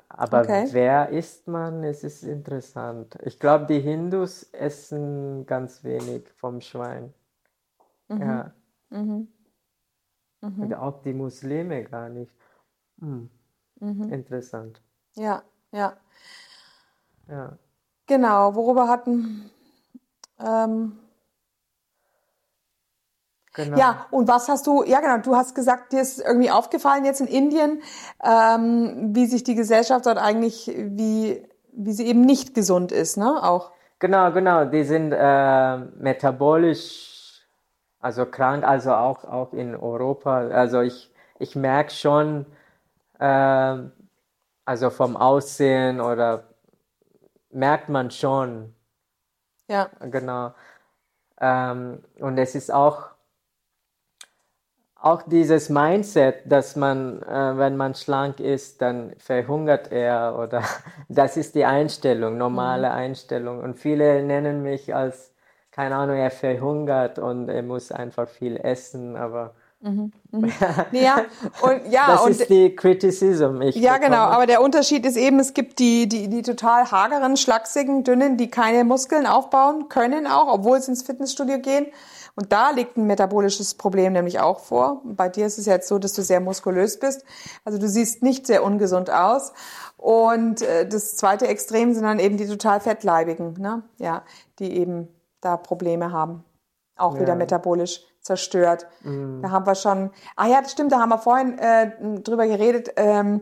Aber Okay. wer isst man? Es ist interessant. Ich glaube, die Hindus essen ganz wenig vom Schwein. Ja. Und auch die Muslime gar nicht. Hm. Interessant. Ja, ja. Ja. Genau, worüber hatten. Ähm, Genau. Ja, und was hast du, ja genau, du hast gesagt, dir ist irgendwie aufgefallen jetzt in Indien, ähm, wie sich die Gesellschaft dort eigentlich, wie, wie sie eben nicht gesund ist, ne, auch. Genau, genau, die sind äh, metabolisch, also krank, also auch, auch in Europa. Also ich, ich merke schon, äh, also vom Aussehen oder merkt man schon. Ja. Genau. Ähm, und es ist auch, auch dieses Mindset, dass man, äh, wenn man schlank ist, dann verhungert er oder das ist die Einstellung, normale mhm. Einstellung. Und viele nennen mich als, keine Ahnung, er verhungert und er muss einfach viel essen, aber Mhm, mhm. Ja, und, ja, das und, ist die Criticism. Ich ja, bekomme. genau, aber der Unterschied ist eben, es gibt die, die, die total hageren, schlachsigen, dünnen, die keine Muskeln aufbauen können auch, obwohl sie ins Fitnessstudio gehen. Und da liegt ein metabolisches Problem nämlich auch vor. Bei dir ist es jetzt so, dass du sehr muskulös bist. Also du siehst nicht sehr ungesund aus. Und äh, das zweite Extrem sind dann eben die total fettleibigen, ne? ja, die eben da Probleme haben. Auch ja. wieder metabolisch zerstört. Mhm. Da haben wir schon, ah ja, das stimmt, da haben wir vorhin äh, drüber geredet, ähm,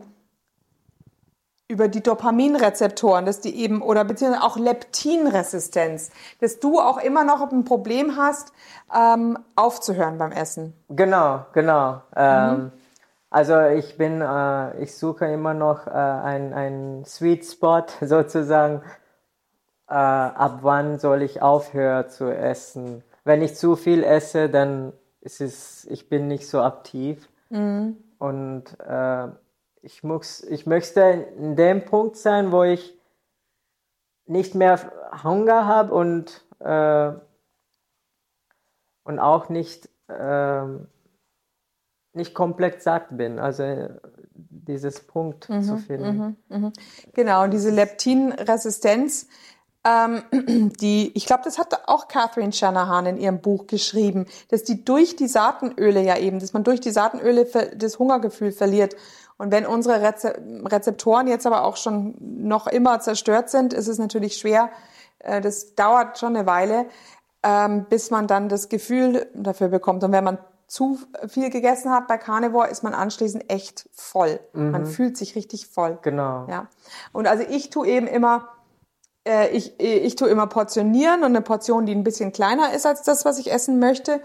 über die Dopaminrezeptoren, dass die eben, oder beziehungsweise auch Leptinresistenz, dass du auch immer noch ein Problem hast, ähm, aufzuhören beim Essen. Genau, genau. Ähm, mhm. Also ich bin, äh, ich suche immer noch äh, einen Sweet Spot sozusagen. Äh, ab wann soll ich aufhören zu essen? wenn ich zu viel esse, dann ist es, ich bin nicht so aktiv. Mhm. Und äh, ich, muss, ich möchte in dem Punkt sein, wo ich nicht mehr Hunger habe und, äh, und auch nicht, äh, nicht komplett satt bin. Also dieses Punkt mhm, zu finden. Mhm, mh. Genau, und diese Leptinresistenz ähm, die, ich glaube, das hat auch Catherine Shanahan in ihrem Buch geschrieben, dass die durch die Saatenöle ja eben, dass man durch die Saatenöle das Hungergefühl verliert. Und wenn unsere Rezeptoren jetzt aber auch schon noch immer zerstört sind, ist es natürlich schwer. Äh, das dauert schon eine Weile, ähm, bis man dann das Gefühl dafür bekommt. Und wenn man zu viel gegessen hat bei Carnivore, ist man anschließend echt voll. Mhm. Man fühlt sich richtig voll. Genau. Ja. Und also ich tue eben immer äh, ich, ich tue immer portionieren und eine Portion, die ein bisschen kleiner ist als das, was ich essen möchte.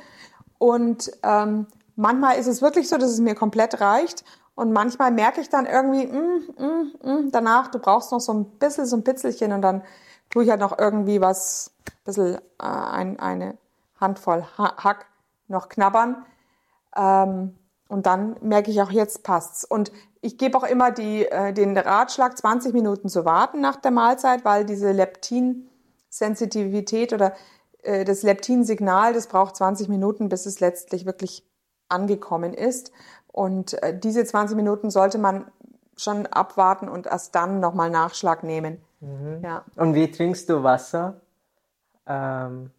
Und ähm, manchmal ist es wirklich so, dass es mir komplett reicht. Und manchmal merke ich dann irgendwie, mm, mm, mm, danach, du brauchst noch so ein bisschen, so ein Pitzelchen und dann tue ich halt noch irgendwie was, ein bisschen äh, ein, eine Handvoll Hack noch knabbern. Ähm, und dann merke ich auch, jetzt passt's. Und ich gebe auch immer die, äh, den Ratschlag, 20 Minuten zu warten nach der Mahlzeit, weil diese Leptin-Sensitivität oder äh, das Leptin-Signal, das braucht 20 Minuten, bis es letztlich wirklich angekommen ist. Und äh, diese 20 Minuten sollte man schon abwarten und erst dann nochmal Nachschlag nehmen. Mhm. Ja. Und wie trinkst du Wasser? Ähm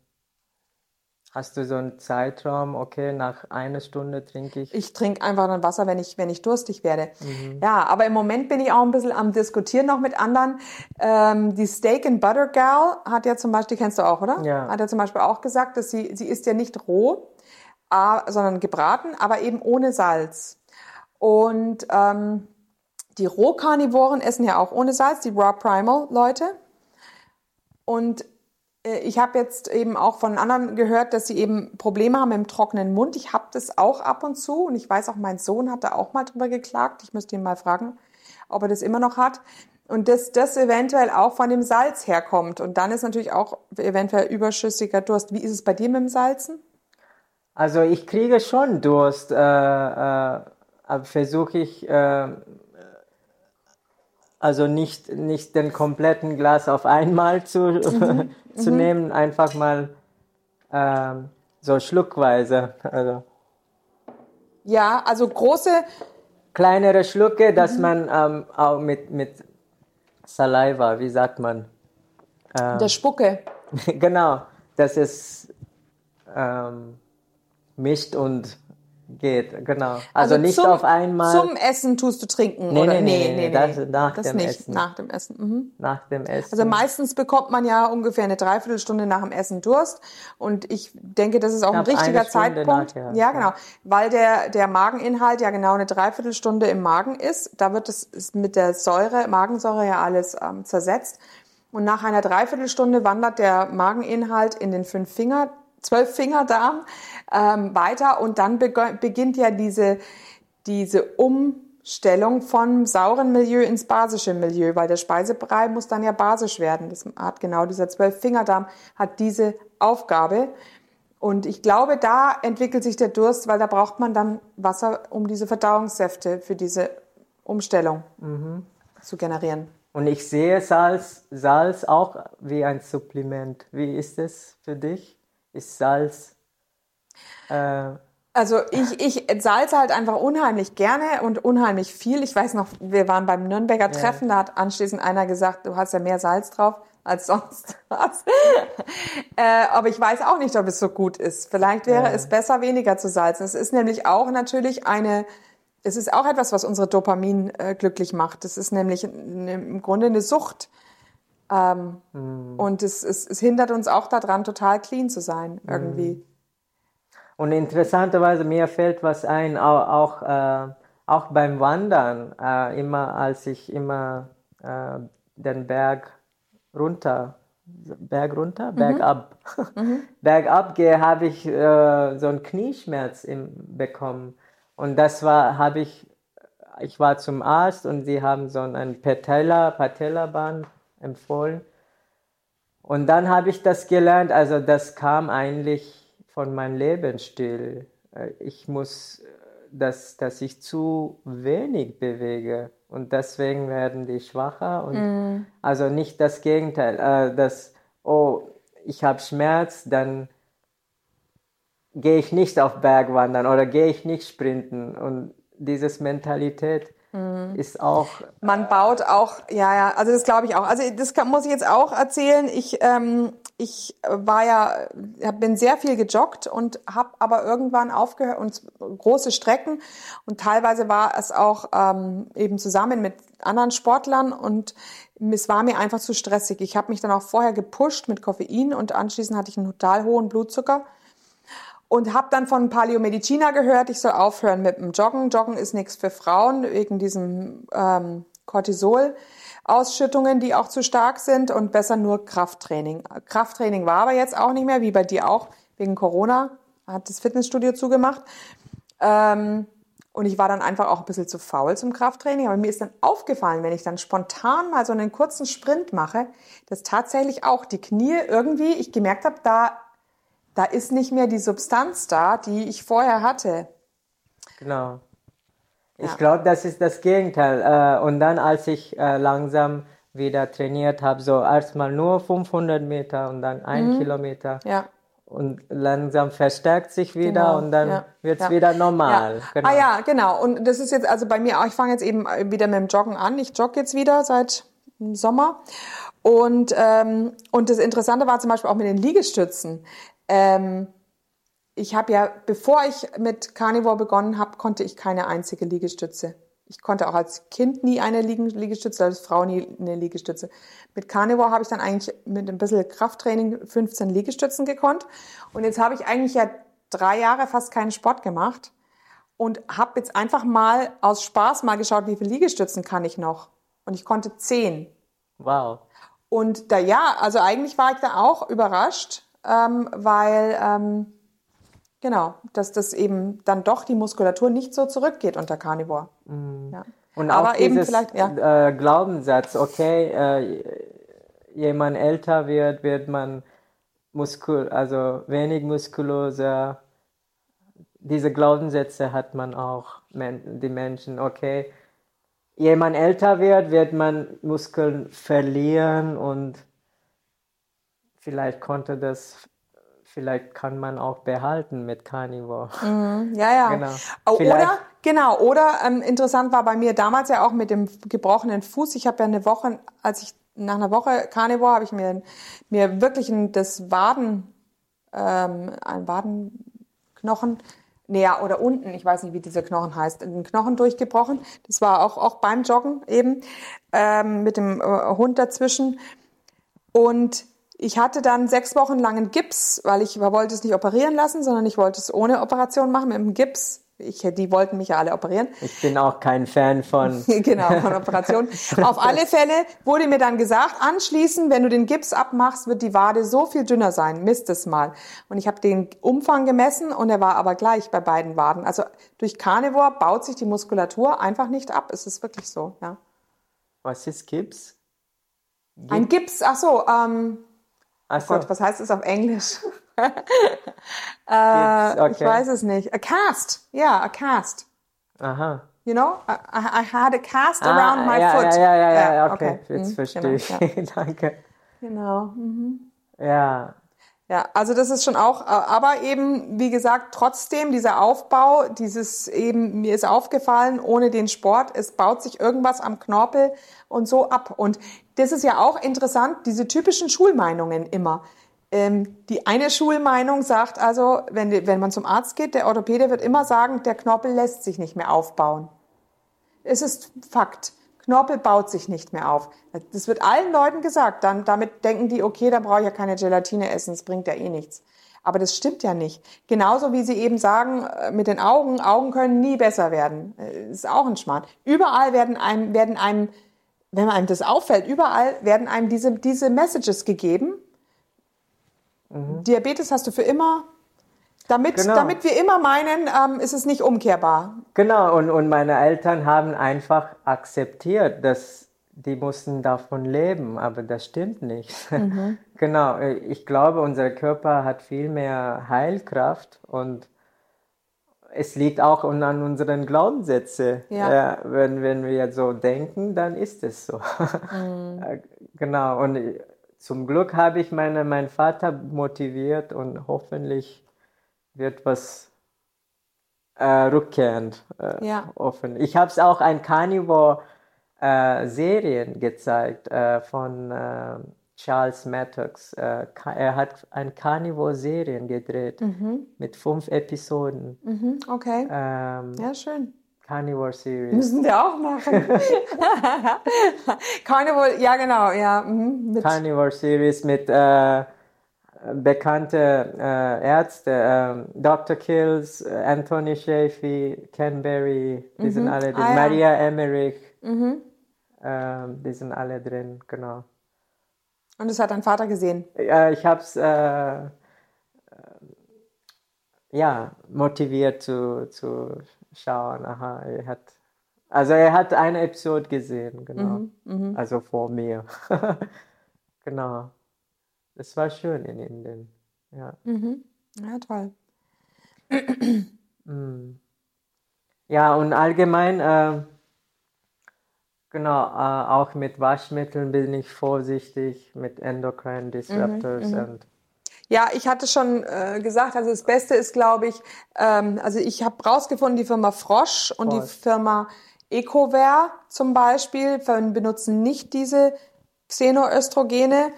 Hast du so einen Zeitraum, okay, nach einer Stunde trinke ich? Ich trinke einfach dann Wasser, wenn ich, wenn ich durstig werde. Mhm. Ja, aber im Moment bin ich auch ein bisschen am Diskutieren noch mit anderen. Ähm, die Steak and Butter Gal hat ja zum Beispiel, kennst du auch, oder? Ja. Hat ja zum Beispiel auch gesagt, dass sie, sie isst ja nicht roh, äh, sondern gebraten, aber eben ohne Salz. Und ähm, die Rohkarnivoren essen ja auch ohne Salz, die Raw Primal Leute. Und ich habe jetzt eben auch von anderen gehört, dass sie eben Probleme haben im trockenen Mund. Ich habe das auch ab und zu und ich weiß auch, mein Sohn hat da auch mal drüber geklagt. Ich müsste ihn mal fragen, ob er das immer noch hat. Und dass das eventuell auch von dem Salz herkommt. Und dann ist natürlich auch eventuell überschüssiger Durst. Wie ist es bei dir mit dem Salzen? Also ich kriege schon Durst, äh, äh, versuche ich äh, also nicht, nicht den kompletten Glas auf einmal zu, mhm. zu mhm. nehmen, einfach mal ähm, so schluckweise. Also. Ja, also große. Kleinere Schlucke, dass mhm. man ähm, auch mit, mit Saliva, wie sagt man? Ähm, Der Spucke. genau, dass es ähm, mischt und geht, genau. Also Also, nicht zum- auf einmal Zum Essen tust du trinken Nee, oder nee, nee, nee, das nach das dem nicht Essen. nach dem Essen. Mhm. nach dem Essen. Also meistens bekommt man ja ungefähr eine Dreiviertelstunde nach dem Essen Durst und ich denke, das ist auch ein richtiger Zeitpunkt. nachher, ja, ja. genau, weil der der Mageninhalt ja genau eine Dreiviertelstunde im Magen ist. Da wird es mit der Säure, Magensäure ja alles ähm, zersetzt und nach einer Dreiviertelstunde wandert der Mageninhalt in den fünf Finger, zwölf Fingerdarm ähm, weiter und dann beg- beginnt ja diese diese Umstellung vom sauren Milieu ins basische Milieu, weil der Speisebrei muss dann ja basisch werden. Das hat genau dieser Zwölffingerdarm hat diese Aufgabe. Und ich glaube, da entwickelt sich der Durst, weil da braucht man dann Wasser, um diese Verdauungssäfte für diese Umstellung zu generieren. Und ich sehe Salz, Salz auch wie ein Supplement. Wie ist es für dich? Ist Salz äh, Also ich, ich salze halt einfach unheimlich gerne und unheimlich viel. Ich weiß noch, wir waren beim Nürnberger Treffen, da hat anschließend einer gesagt, du hast ja mehr Salz drauf als sonst was. äh, aber ich weiß auch nicht, ob es so gut ist. Vielleicht wäre es besser, weniger zu salzen. Es ist nämlich auch natürlich eine, es ist auch etwas, was unsere Dopamin äh, glücklich macht. Es ist nämlich im Grunde eine Sucht. Ähm, Und es, es, es hindert uns auch daran, total clean zu sein, irgendwie. Und interessanterweise, mir fällt was ein, auch, auch, äh, auch beim Wandern, äh, immer als ich immer äh, den Berg runter, Berg runter, bergab, bergab gehe, habe ich äh, so einen Knieschmerz im, bekommen. Und das war, habe ich, ich war zum Arzt und sie haben so ein Patella, Patellaband empfohlen. Und dann habe ich das gelernt, also das kam eigentlich von meinem Lebensstil. Äh, Ich muss, äh, dass, dass ich zu wenig bewege und deswegen werden die schwacher und also nicht das Gegenteil, äh, dass, oh, ich habe Schmerz, dann gehe ich nicht auf Bergwandern oder gehe ich nicht sprinten und dieses Mentalität ist auch Man baut auch, ja, ja, also das glaube ich auch. Also das kann, muss ich jetzt auch erzählen. Ich, ähm, ich war ja, hab- bin sehr viel gejoggt und habe aber irgendwann aufgehört und große Strecken und teilweise war es auch ähm, eben zusammen mit anderen Sportlern und es war mir einfach zu stressig. Ich habe mich dann auch vorher gepusht mit Koffein und anschließend hatte ich einen total hohen Blutzucker und habe dann von Paleo Medicina gehört, ich soll aufhören mit dem Joggen. Joggen ist nichts für Frauen wegen diesem ähm, Cortisol-Ausschüttungen, die auch zu stark sind und besser nur Krafttraining. Krafttraining war aber jetzt auch nicht mehr, wie bei dir auch, wegen Corona hat das Fitnessstudio zugemacht. Ähm, und ich war dann einfach auch ein bisschen zu faul zum Krafttraining. Aber mir ist dann aufgefallen, wenn ich dann spontan mal so einen kurzen Sprint mache, dass tatsächlich auch die Knie irgendwie, ich gemerkt habe, da da ist nicht mehr die Substanz da, die ich vorher hatte. Genau. Ich Ja. glaube, das ist das Gegenteil. Äh, und dann, als ich äh, langsam wieder trainiert habe, so erstmal nur 500 Meter und dann ein Kilometer. Mhm. Ja. Und langsam verstärkt sich wieder Genau, und dann ja, wird es ja. wieder normal. Ja. Genau. Ah ja, genau. Und das ist jetzt also bei mir auch, ich fange jetzt eben wieder mit dem Joggen an. Ich jogge jetzt wieder seit Sommer. Und, ähm, und das Interessante war zum Beispiel auch mit den Liegestützen. Ähm, ich habe ja, bevor ich mit Carnivore begonnen habe, konnte ich keine einzige Liegestütze. Ich konnte auch als Kind nie eine Liegestütze, als Frau nie eine Liegestütze. Mit Carnivore habe ich dann eigentlich mit ein bisschen Krafttraining 15 Liegestützen gekonnt. Und jetzt habe ich eigentlich ja drei Jahre fast keinen Sport gemacht und habe jetzt einfach mal aus Spaß mal geschaut, wie viele Liegestützen kann ich noch. Und ich konnte zehn. Wow. Und da ja, also eigentlich war ich da auch überrascht, ähm, weil ähm, genau, dass das eben dann doch die Muskulatur nicht so zurückgeht unter Carnivore. Ja. Und Aber auch eben dieses vielleicht, ja. äh, Glaubenssatz, okay, äh, jemand älter wird, wird man muskul also wenig muskulöser. Diese Glaubenssätze hat man auch, die Menschen, okay, jemand älter wird, wird man Muskeln verlieren und vielleicht konnte das, vielleicht kann man auch behalten mit Carnivore. Ja, ja. Genau. Oh, Oder, genau, oder ähm, interessant war bei mir damals ja auch mit dem gebrochenen Fuß. Ich habe ja eine Woche, als ich nach einer Woche Carnivore habe ich mir, mir wirklich ein, das Waden, ähm, ein Wadenknochen Naja, oder unten, ich weiß nicht, wie dieser Knochen heißt, den Knochen durchgebrochen. Das war auch, auch beim Joggen eben, ähm, mit dem äh, Hund dazwischen. Und ich hatte dann sechs Wochen lang einen Gips, weil ich wollte es nicht operieren lassen, sondern ich wollte es ohne Operation machen, mit einem Gips. Ich, die wollten mich ja alle operieren. Ich bin auch kein Fan von. genau, von Operationen. Auf alle Fälle wurde mir dann gesagt, anschließend, wenn du den Gips abmachst, wird die Wade so viel dünner sein. Misst es mal. Und ich habe den Umfang gemessen und er war aber gleich bei beiden Waden. Also durch Carnivore baut sich die Muskulatur einfach nicht ab. Es ist wirklich so, ja. Was ist Gips? Gips? Ein Gips, ach so, ähm, Oh Gott, was heißt es auf Englisch? äh, okay. Ich weiß es nicht. A cast. Ja, yeah, a cast. Aha. You know, I, I had a cast ah, around my ja, foot. Ja, ja, ja, ja, okay. okay. Jetzt mhm, verstehe genau, ich. Ja. Danke. Genau. Mhm. Ja. Ja, also das ist schon auch, äh, aber eben, wie gesagt, trotzdem dieser Aufbau, dieses eben, mir ist aufgefallen, ohne den Sport, es baut sich irgendwas am Knorpel und so ab. Und das ist ja auch interessant, diese typischen Schulmeinungen immer. Ähm, die eine Schulmeinung sagt also, wenn, wenn man zum Arzt geht, der Orthopäde wird immer sagen, der Knorpel lässt sich nicht mehr aufbauen. Es ist Fakt. Knorpel baut sich nicht mehr auf. Das wird allen Leuten gesagt. Dann, damit denken die, okay, dann brauche ich ja keine Gelatine essen, das bringt ja eh nichts. Aber das stimmt ja nicht. Genauso wie sie eben sagen, äh, mit den Augen, Augen können nie besser werden. Äh, ist auch ein Schmarrn. Überall werden einem, werden einem wenn einem das auffällt, überall werden einem diese, diese Messages gegeben. Mhm. Diabetes hast du für immer. Damit, genau. damit wir immer meinen, ähm, ist es nicht umkehrbar. Genau, und, und meine Eltern haben einfach akzeptiert, dass die mussten davon leben, aber das stimmt nicht. Mhm. genau, ich glaube, unser Körper hat viel mehr Heilkraft und es liegt auch an unseren Glaubenssätzen. Ja. Äh, wenn, wenn wir so denken, dann ist es so. Mhm. genau. Und zum Glück habe ich meine, meinen Vater motiviert und hoffentlich wird was äh, rückkehrend äh, ja. offen. Ich habe es auch ein Carnivore äh, Serien gezeigt äh, von äh, Charles Maddox. Äh, er hat eine Carnivore-Serien gedreht mhm. mit fünf Episoden. Mhm, okay. Ähm, ja, schön. Carnivore Series. Müssen wir auch machen. Carnivore, ja genau, ja. Mhm, Carnivore Series mit äh, bekannte äh, Ärzte, äh, Dr. Kills, Anthony Shafee, Ken Berry, die sind mhm. alle drin. Ah, ja. Maria Emmerich, mhm. ähm, die sind alle drin, genau. Und das hat dein Vater gesehen? Äh, ich habe es äh, ja, motiviert zu, zu schauen. Aha, er hat, also er hat eine Episode gesehen, genau. Mhm, mh. Also vor mir. genau. Das war schön in Indien. Ja, mhm. ja toll. Mm. ja, und allgemein äh, Genau, äh, auch mit Waschmitteln bin ich vorsichtig, mit Endocrine Disruptors mhm, und ja, ich hatte schon äh, gesagt, also das Beste ist, glaube ich, ähm, also ich habe rausgefunden, die Firma Frosch und Frosch. die Firma Ecovare zum Beispiel benutzen nicht diese Xenoöstrogene.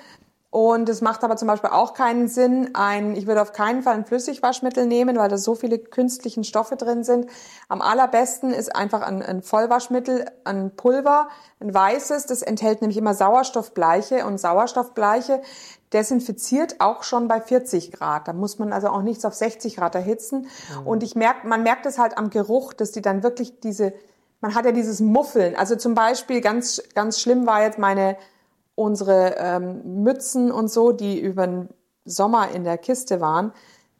Und es macht aber zum Beispiel auch keinen Sinn, ein, ich würde auf keinen Fall ein Flüssigwaschmittel nehmen, weil da so viele künstlichen Stoffe drin sind. Am allerbesten ist einfach ein, ein Vollwaschmittel, ein Pulver, ein weißes, das enthält nämlich immer Sauerstoffbleiche und Sauerstoffbleiche desinfiziert auch schon bei 40 Grad. Da muss man also auch nichts auf 60 Grad erhitzen. Mhm. Und ich merke, man merkt es halt am Geruch, dass die dann wirklich diese, man hat ja dieses Muffeln. Also zum Beispiel ganz, ganz schlimm war jetzt meine, unsere ähm, Mützen und so, die über den Sommer in der Kiste waren,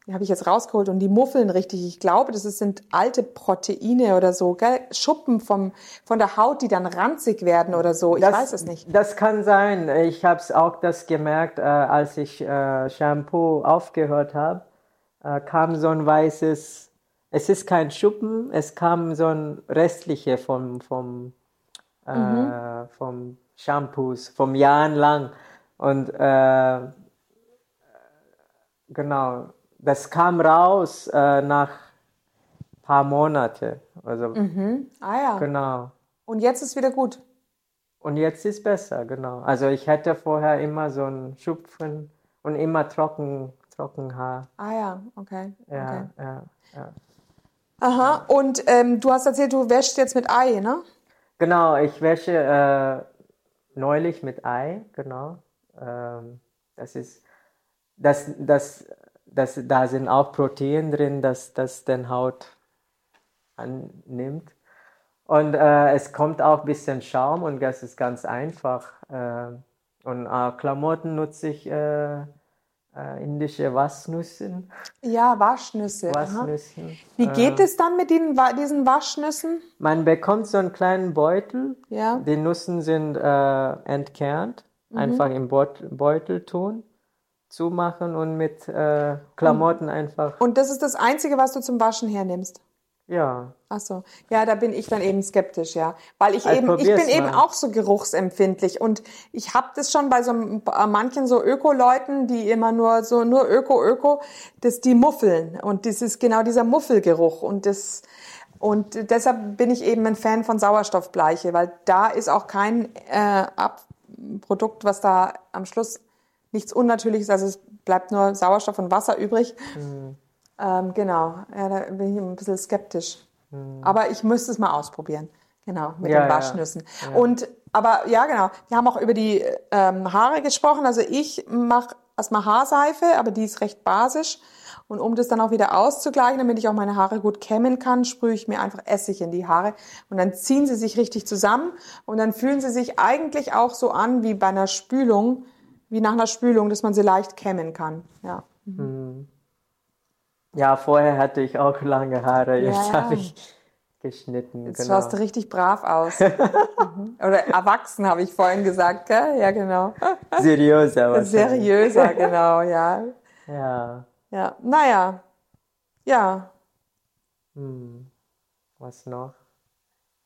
die habe ich jetzt rausgeholt und die muffeln richtig. Ich glaube, das sind alte Proteine oder so, gell? Schuppen vom, von der Haut, die dann ranzig werden oder so. Ich das, weiß es nicht. Das kann sein. Ich habe es auch das gemerkt, äh, als ich äh, Shampoo aufgehört habe, äh, kam so ein weißes, es ist kein Schuppen, es kam so ein restliche vom, vom, äh, mhm. vom Shampoos vom Jahren lang. Und äh, genau, das kam raus äh, nach ein paar Monaten. Also, mhm. Ah ja. Genau. Und jetzt ist wieder gut. Und jetzt ist besser, genau. Also ich hatte vorher immer so einen Schupfen und immer trocken, trocken Haar. Ah ja, okay. Ja, okay. ja, ja. Aha, und ähm, du hast erzählt, du wäschst jetzt mit Ei, ne? Genau, ich wäsche äh, neulich mit Ei, genau. Ähm, das ist, das, das, das, da sind auch Proteine drin, dass das den Haut annimmt. Und äh, es kommt auch ein bisschen Schaum und das ist ganz einfach. Äh, und äh, Klamotten nutze ich äh, äh, indische Waschnüsse. Ja, Waschnüsse. Waschnüssen. Wie Äh, geht es dann mit den, diesen Waschnüssen? Man bekommt so einen kleinen Beutel. Ja. Die Nüssen sind äh, entkernt. Einfach im Beut- Beutel tun, zumachen und mit äh, Klamotten einfach. Und das ist das Einzige, was du zum Waschen hernimmst? Ja, Ach so. Ja, da bin ich dann eben skeptisch, ja. Weil ich Also eben, ich bin eben mal. auch so geruchsempfindlich und ich habe das schon bei so bei manchen so Öko-Leuten, die immer nur so, nur Öko, Öko, dass die muffeln. Und das ist genau dieser Muffelgeruch und das, und deshalb bin ich eben ein Fan von Sauerstoffbleiche, weil da ist auch kein äh, Abprodukt, was da am Schluss nichts Unnatürliches, also es bleibt nur Sauerstoff und Wasser übrig. Ähm, genau, ja, da bin ich ein bisschen skeptisch. Aber ich müsste es mal ausprobieren. Genau, mit Ja, den ja. Waschnüssen. Und, aber ja, genau, wir haben auch über die ähm, Haare gesprochen. Also ich mache erstmal Haarseife, aber die ist recht basisch. Und um das dann auch wieder auszugleichen, damit ich auch meine Haare gut kämmen kann, sprühe ich mir einfach Essig in die Haare. Und dann ziehen sie sich richtig zusammen. Und dann fühlen sie sich eigentlich auch so an wie bei einer Spülung, wie nach einer Spülung, dass man sie leicht kämmen kann. Ja. Ja, vorher hatte ich auch lange Haare, jetzt Ja, ja. habe ich geschnitten. Jetzt genau. schaust du richtig brav aus. Mhm. Oder erwachsen, habe ich vorhin gesagt, gell? Ja, genau. Seriöser wahrscheinlich. Seriöser, genau, ja. Ja, Ja, naja. Ja, hm. was noch?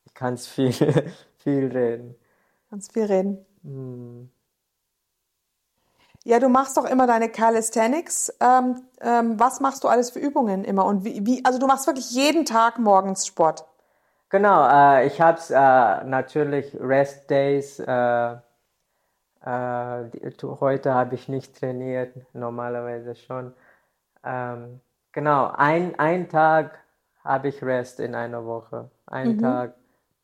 Ich kann es viel, viel reden. ganz viel reden. Hm. Ja, du machst doch immer deine Calisthenics. Ähm, ähm, was machst du alles für Übungen immer? Und wie, wie, also du machst wirklich jeden Tag morgens Sport. Genau, äh, ich habe äh, natürlich Rest Days. Äh, äh, heute habe ich nicht trainiert, normalerweise schon. Ähm, genau, ein, ein Tag habe ich Rest in einer Woche. Ein Tag,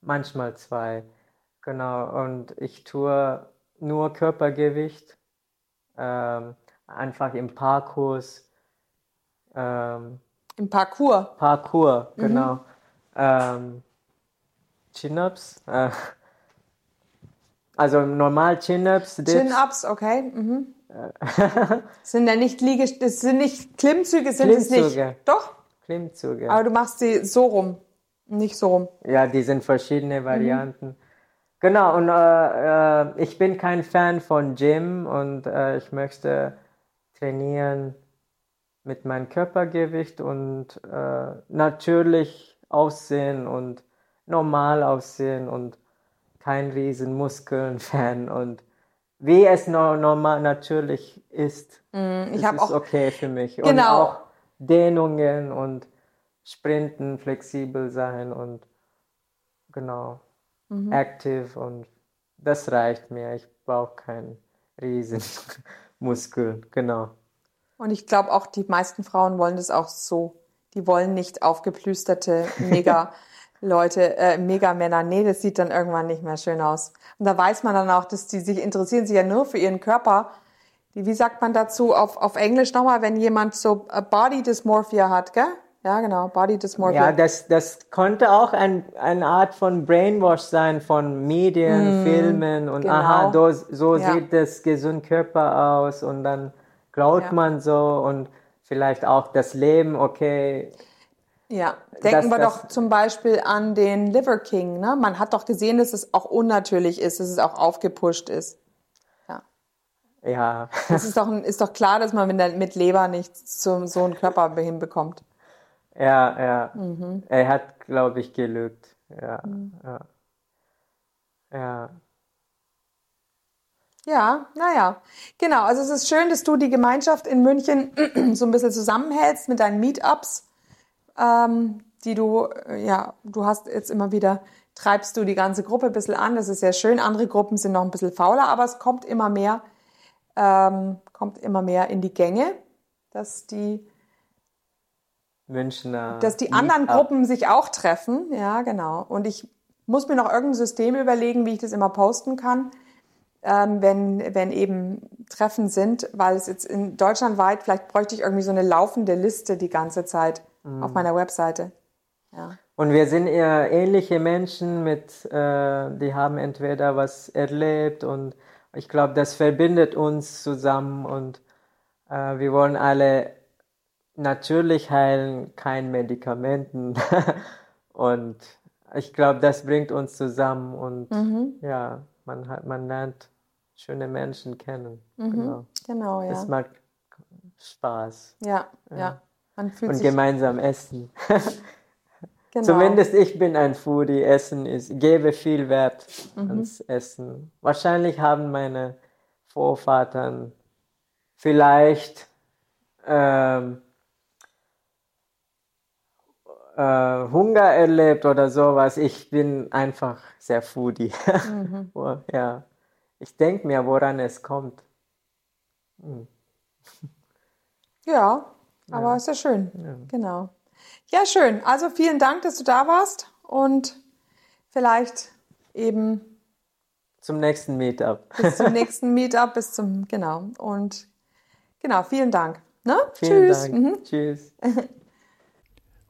manchmal zwei. Genau, und ich tue nur Körpergewicht, ähm, einfach im Parkurs. Ähm, Im Parkour. Parkour, genau. Ähm, Chin-Ups. Äh, also normal Chin-Ups. Chin-Ups, okay. Mhm. sind ja nicht Liege, das sind nicht Klimmzüge, sind es nicht. Klimmzüge. Doch, Klimmzüge. aber du machst sie so rum, nicht so rum. Ja, die sind verschiedene Varianten. Genau, und äh, äh, ich bin kein Fan von Gym und äh, ich möchte trainieren mit meinem Körpergewicht und äh, natürlich aussehen und normal aussehen und kein riesen Muskeln-Fan und wie es no normal natürlich ist. Ich es habe ist auch okay für mich. Und Genau. auch Dehnungen und Sprinten, flexibel sein und genau, Mhm. active und das reicht mir. Ich brauche keinen riesen Muskel, genau. Und ich glaube auch, die meisten Frauen wollen das auch so. Die wollen nicht aufgeplüsterte Mega Leute, äh, Mega-Männer. Nee, das sieht dann irgendwann nicht mehr schön aus. Und da weiß man dann auch, dass die sich interessieren sich ja nur für ihren Körper. Wie sagt man dazu auf, auf Englisch nochmal, wenn jemand so Body Dysmorphia hat, gell? Ja, genau, Body Dysmorphia. Ja, das, das konnte auch ein, eine Art von Brainwash sein von Medien, Filmen und genau. aha, so, so Ja. sieht das gesund Körper aus und dann glaubt Ja. man so und vielleicht auch das Leben, okay, Ja, denken wir das- doch zum Beispiel an den Liver King. Ne? Man hat doch gesehen, dass es auch unnatürlich ist, dass es auch aufgepusht ist. Ja. ja, Das ist doch, ist doch klar, dass man mit, der, mit Leber nicht so, so einen Körper hinbekommt. Ja, ja. Mhm. Er hat, glaube ich, gelügt. Ja, ja. Ja, Ja, naja. Genau, also es ist schön, dass du die Gemeinschaft in München so ein bisschen zusammenhältst mit deinen Meetups, ähm, die du, äh, ja, du hast jetzt immer wieder, treibst du die ganze Gruppe ein bisschen an. Das ist sehr schön. Andere Gruppen sind noch ein bisschen fauler, aber es kommt immer mehr, ähm, kommt immer mehr in die Gänge, dass die Münchner. Dass die anderen Gruppen sich auch treffen, ja, genau. Und ich muss mir noch irgendein System überlegen, wie ich das immer posten kann, ähm, wenn, wenn eben Treffen sind, weil es jetzt in Deutschland weit, vielleicht bräuchte ich irgendwie so eine laufende Liste die ganze Zeit mhm. auf meiner Webseite. Ja. Und wir sind eher ähnliche Menschen mit, äh, die haben entweder was erlebt und ich glaube, das verbindet uns zusammen und äh, wir wollen alle natürlich heilen, kein Medikamenten. und ich glaube, das bringt uns zusammen und mhm. ja, man hat, man lernt schöne Menschen kennen. Mhm. Genau. genau, ja. Es macht Spaß. Ja, ja. ja. Man fühlt und gemeinsam essen. Genau. Zumindest ich bin ein Foodie. Essen ist, gebe viel Wert mhm. ans Essen. Wahrscheinlich haben meine Vorväter vielleicht ähm, äh, Hunger erlebt oder sowas. Ich bin einfach sehr Foodie. Mhm. ja. Ich denke mir, woran es kommt. Hm. Ja, aber ja. ist ja schön. Ja. Genau. Ja, schön. Also vielen Dank, dass du da warst und vielleicht eben zum nächsten Meetup. Bis zum nächsten Meetup, bis zum, genau. Und genau, vielen Dank. Ne? Vielen Tschüss. Dank. Mhm. Tschüss.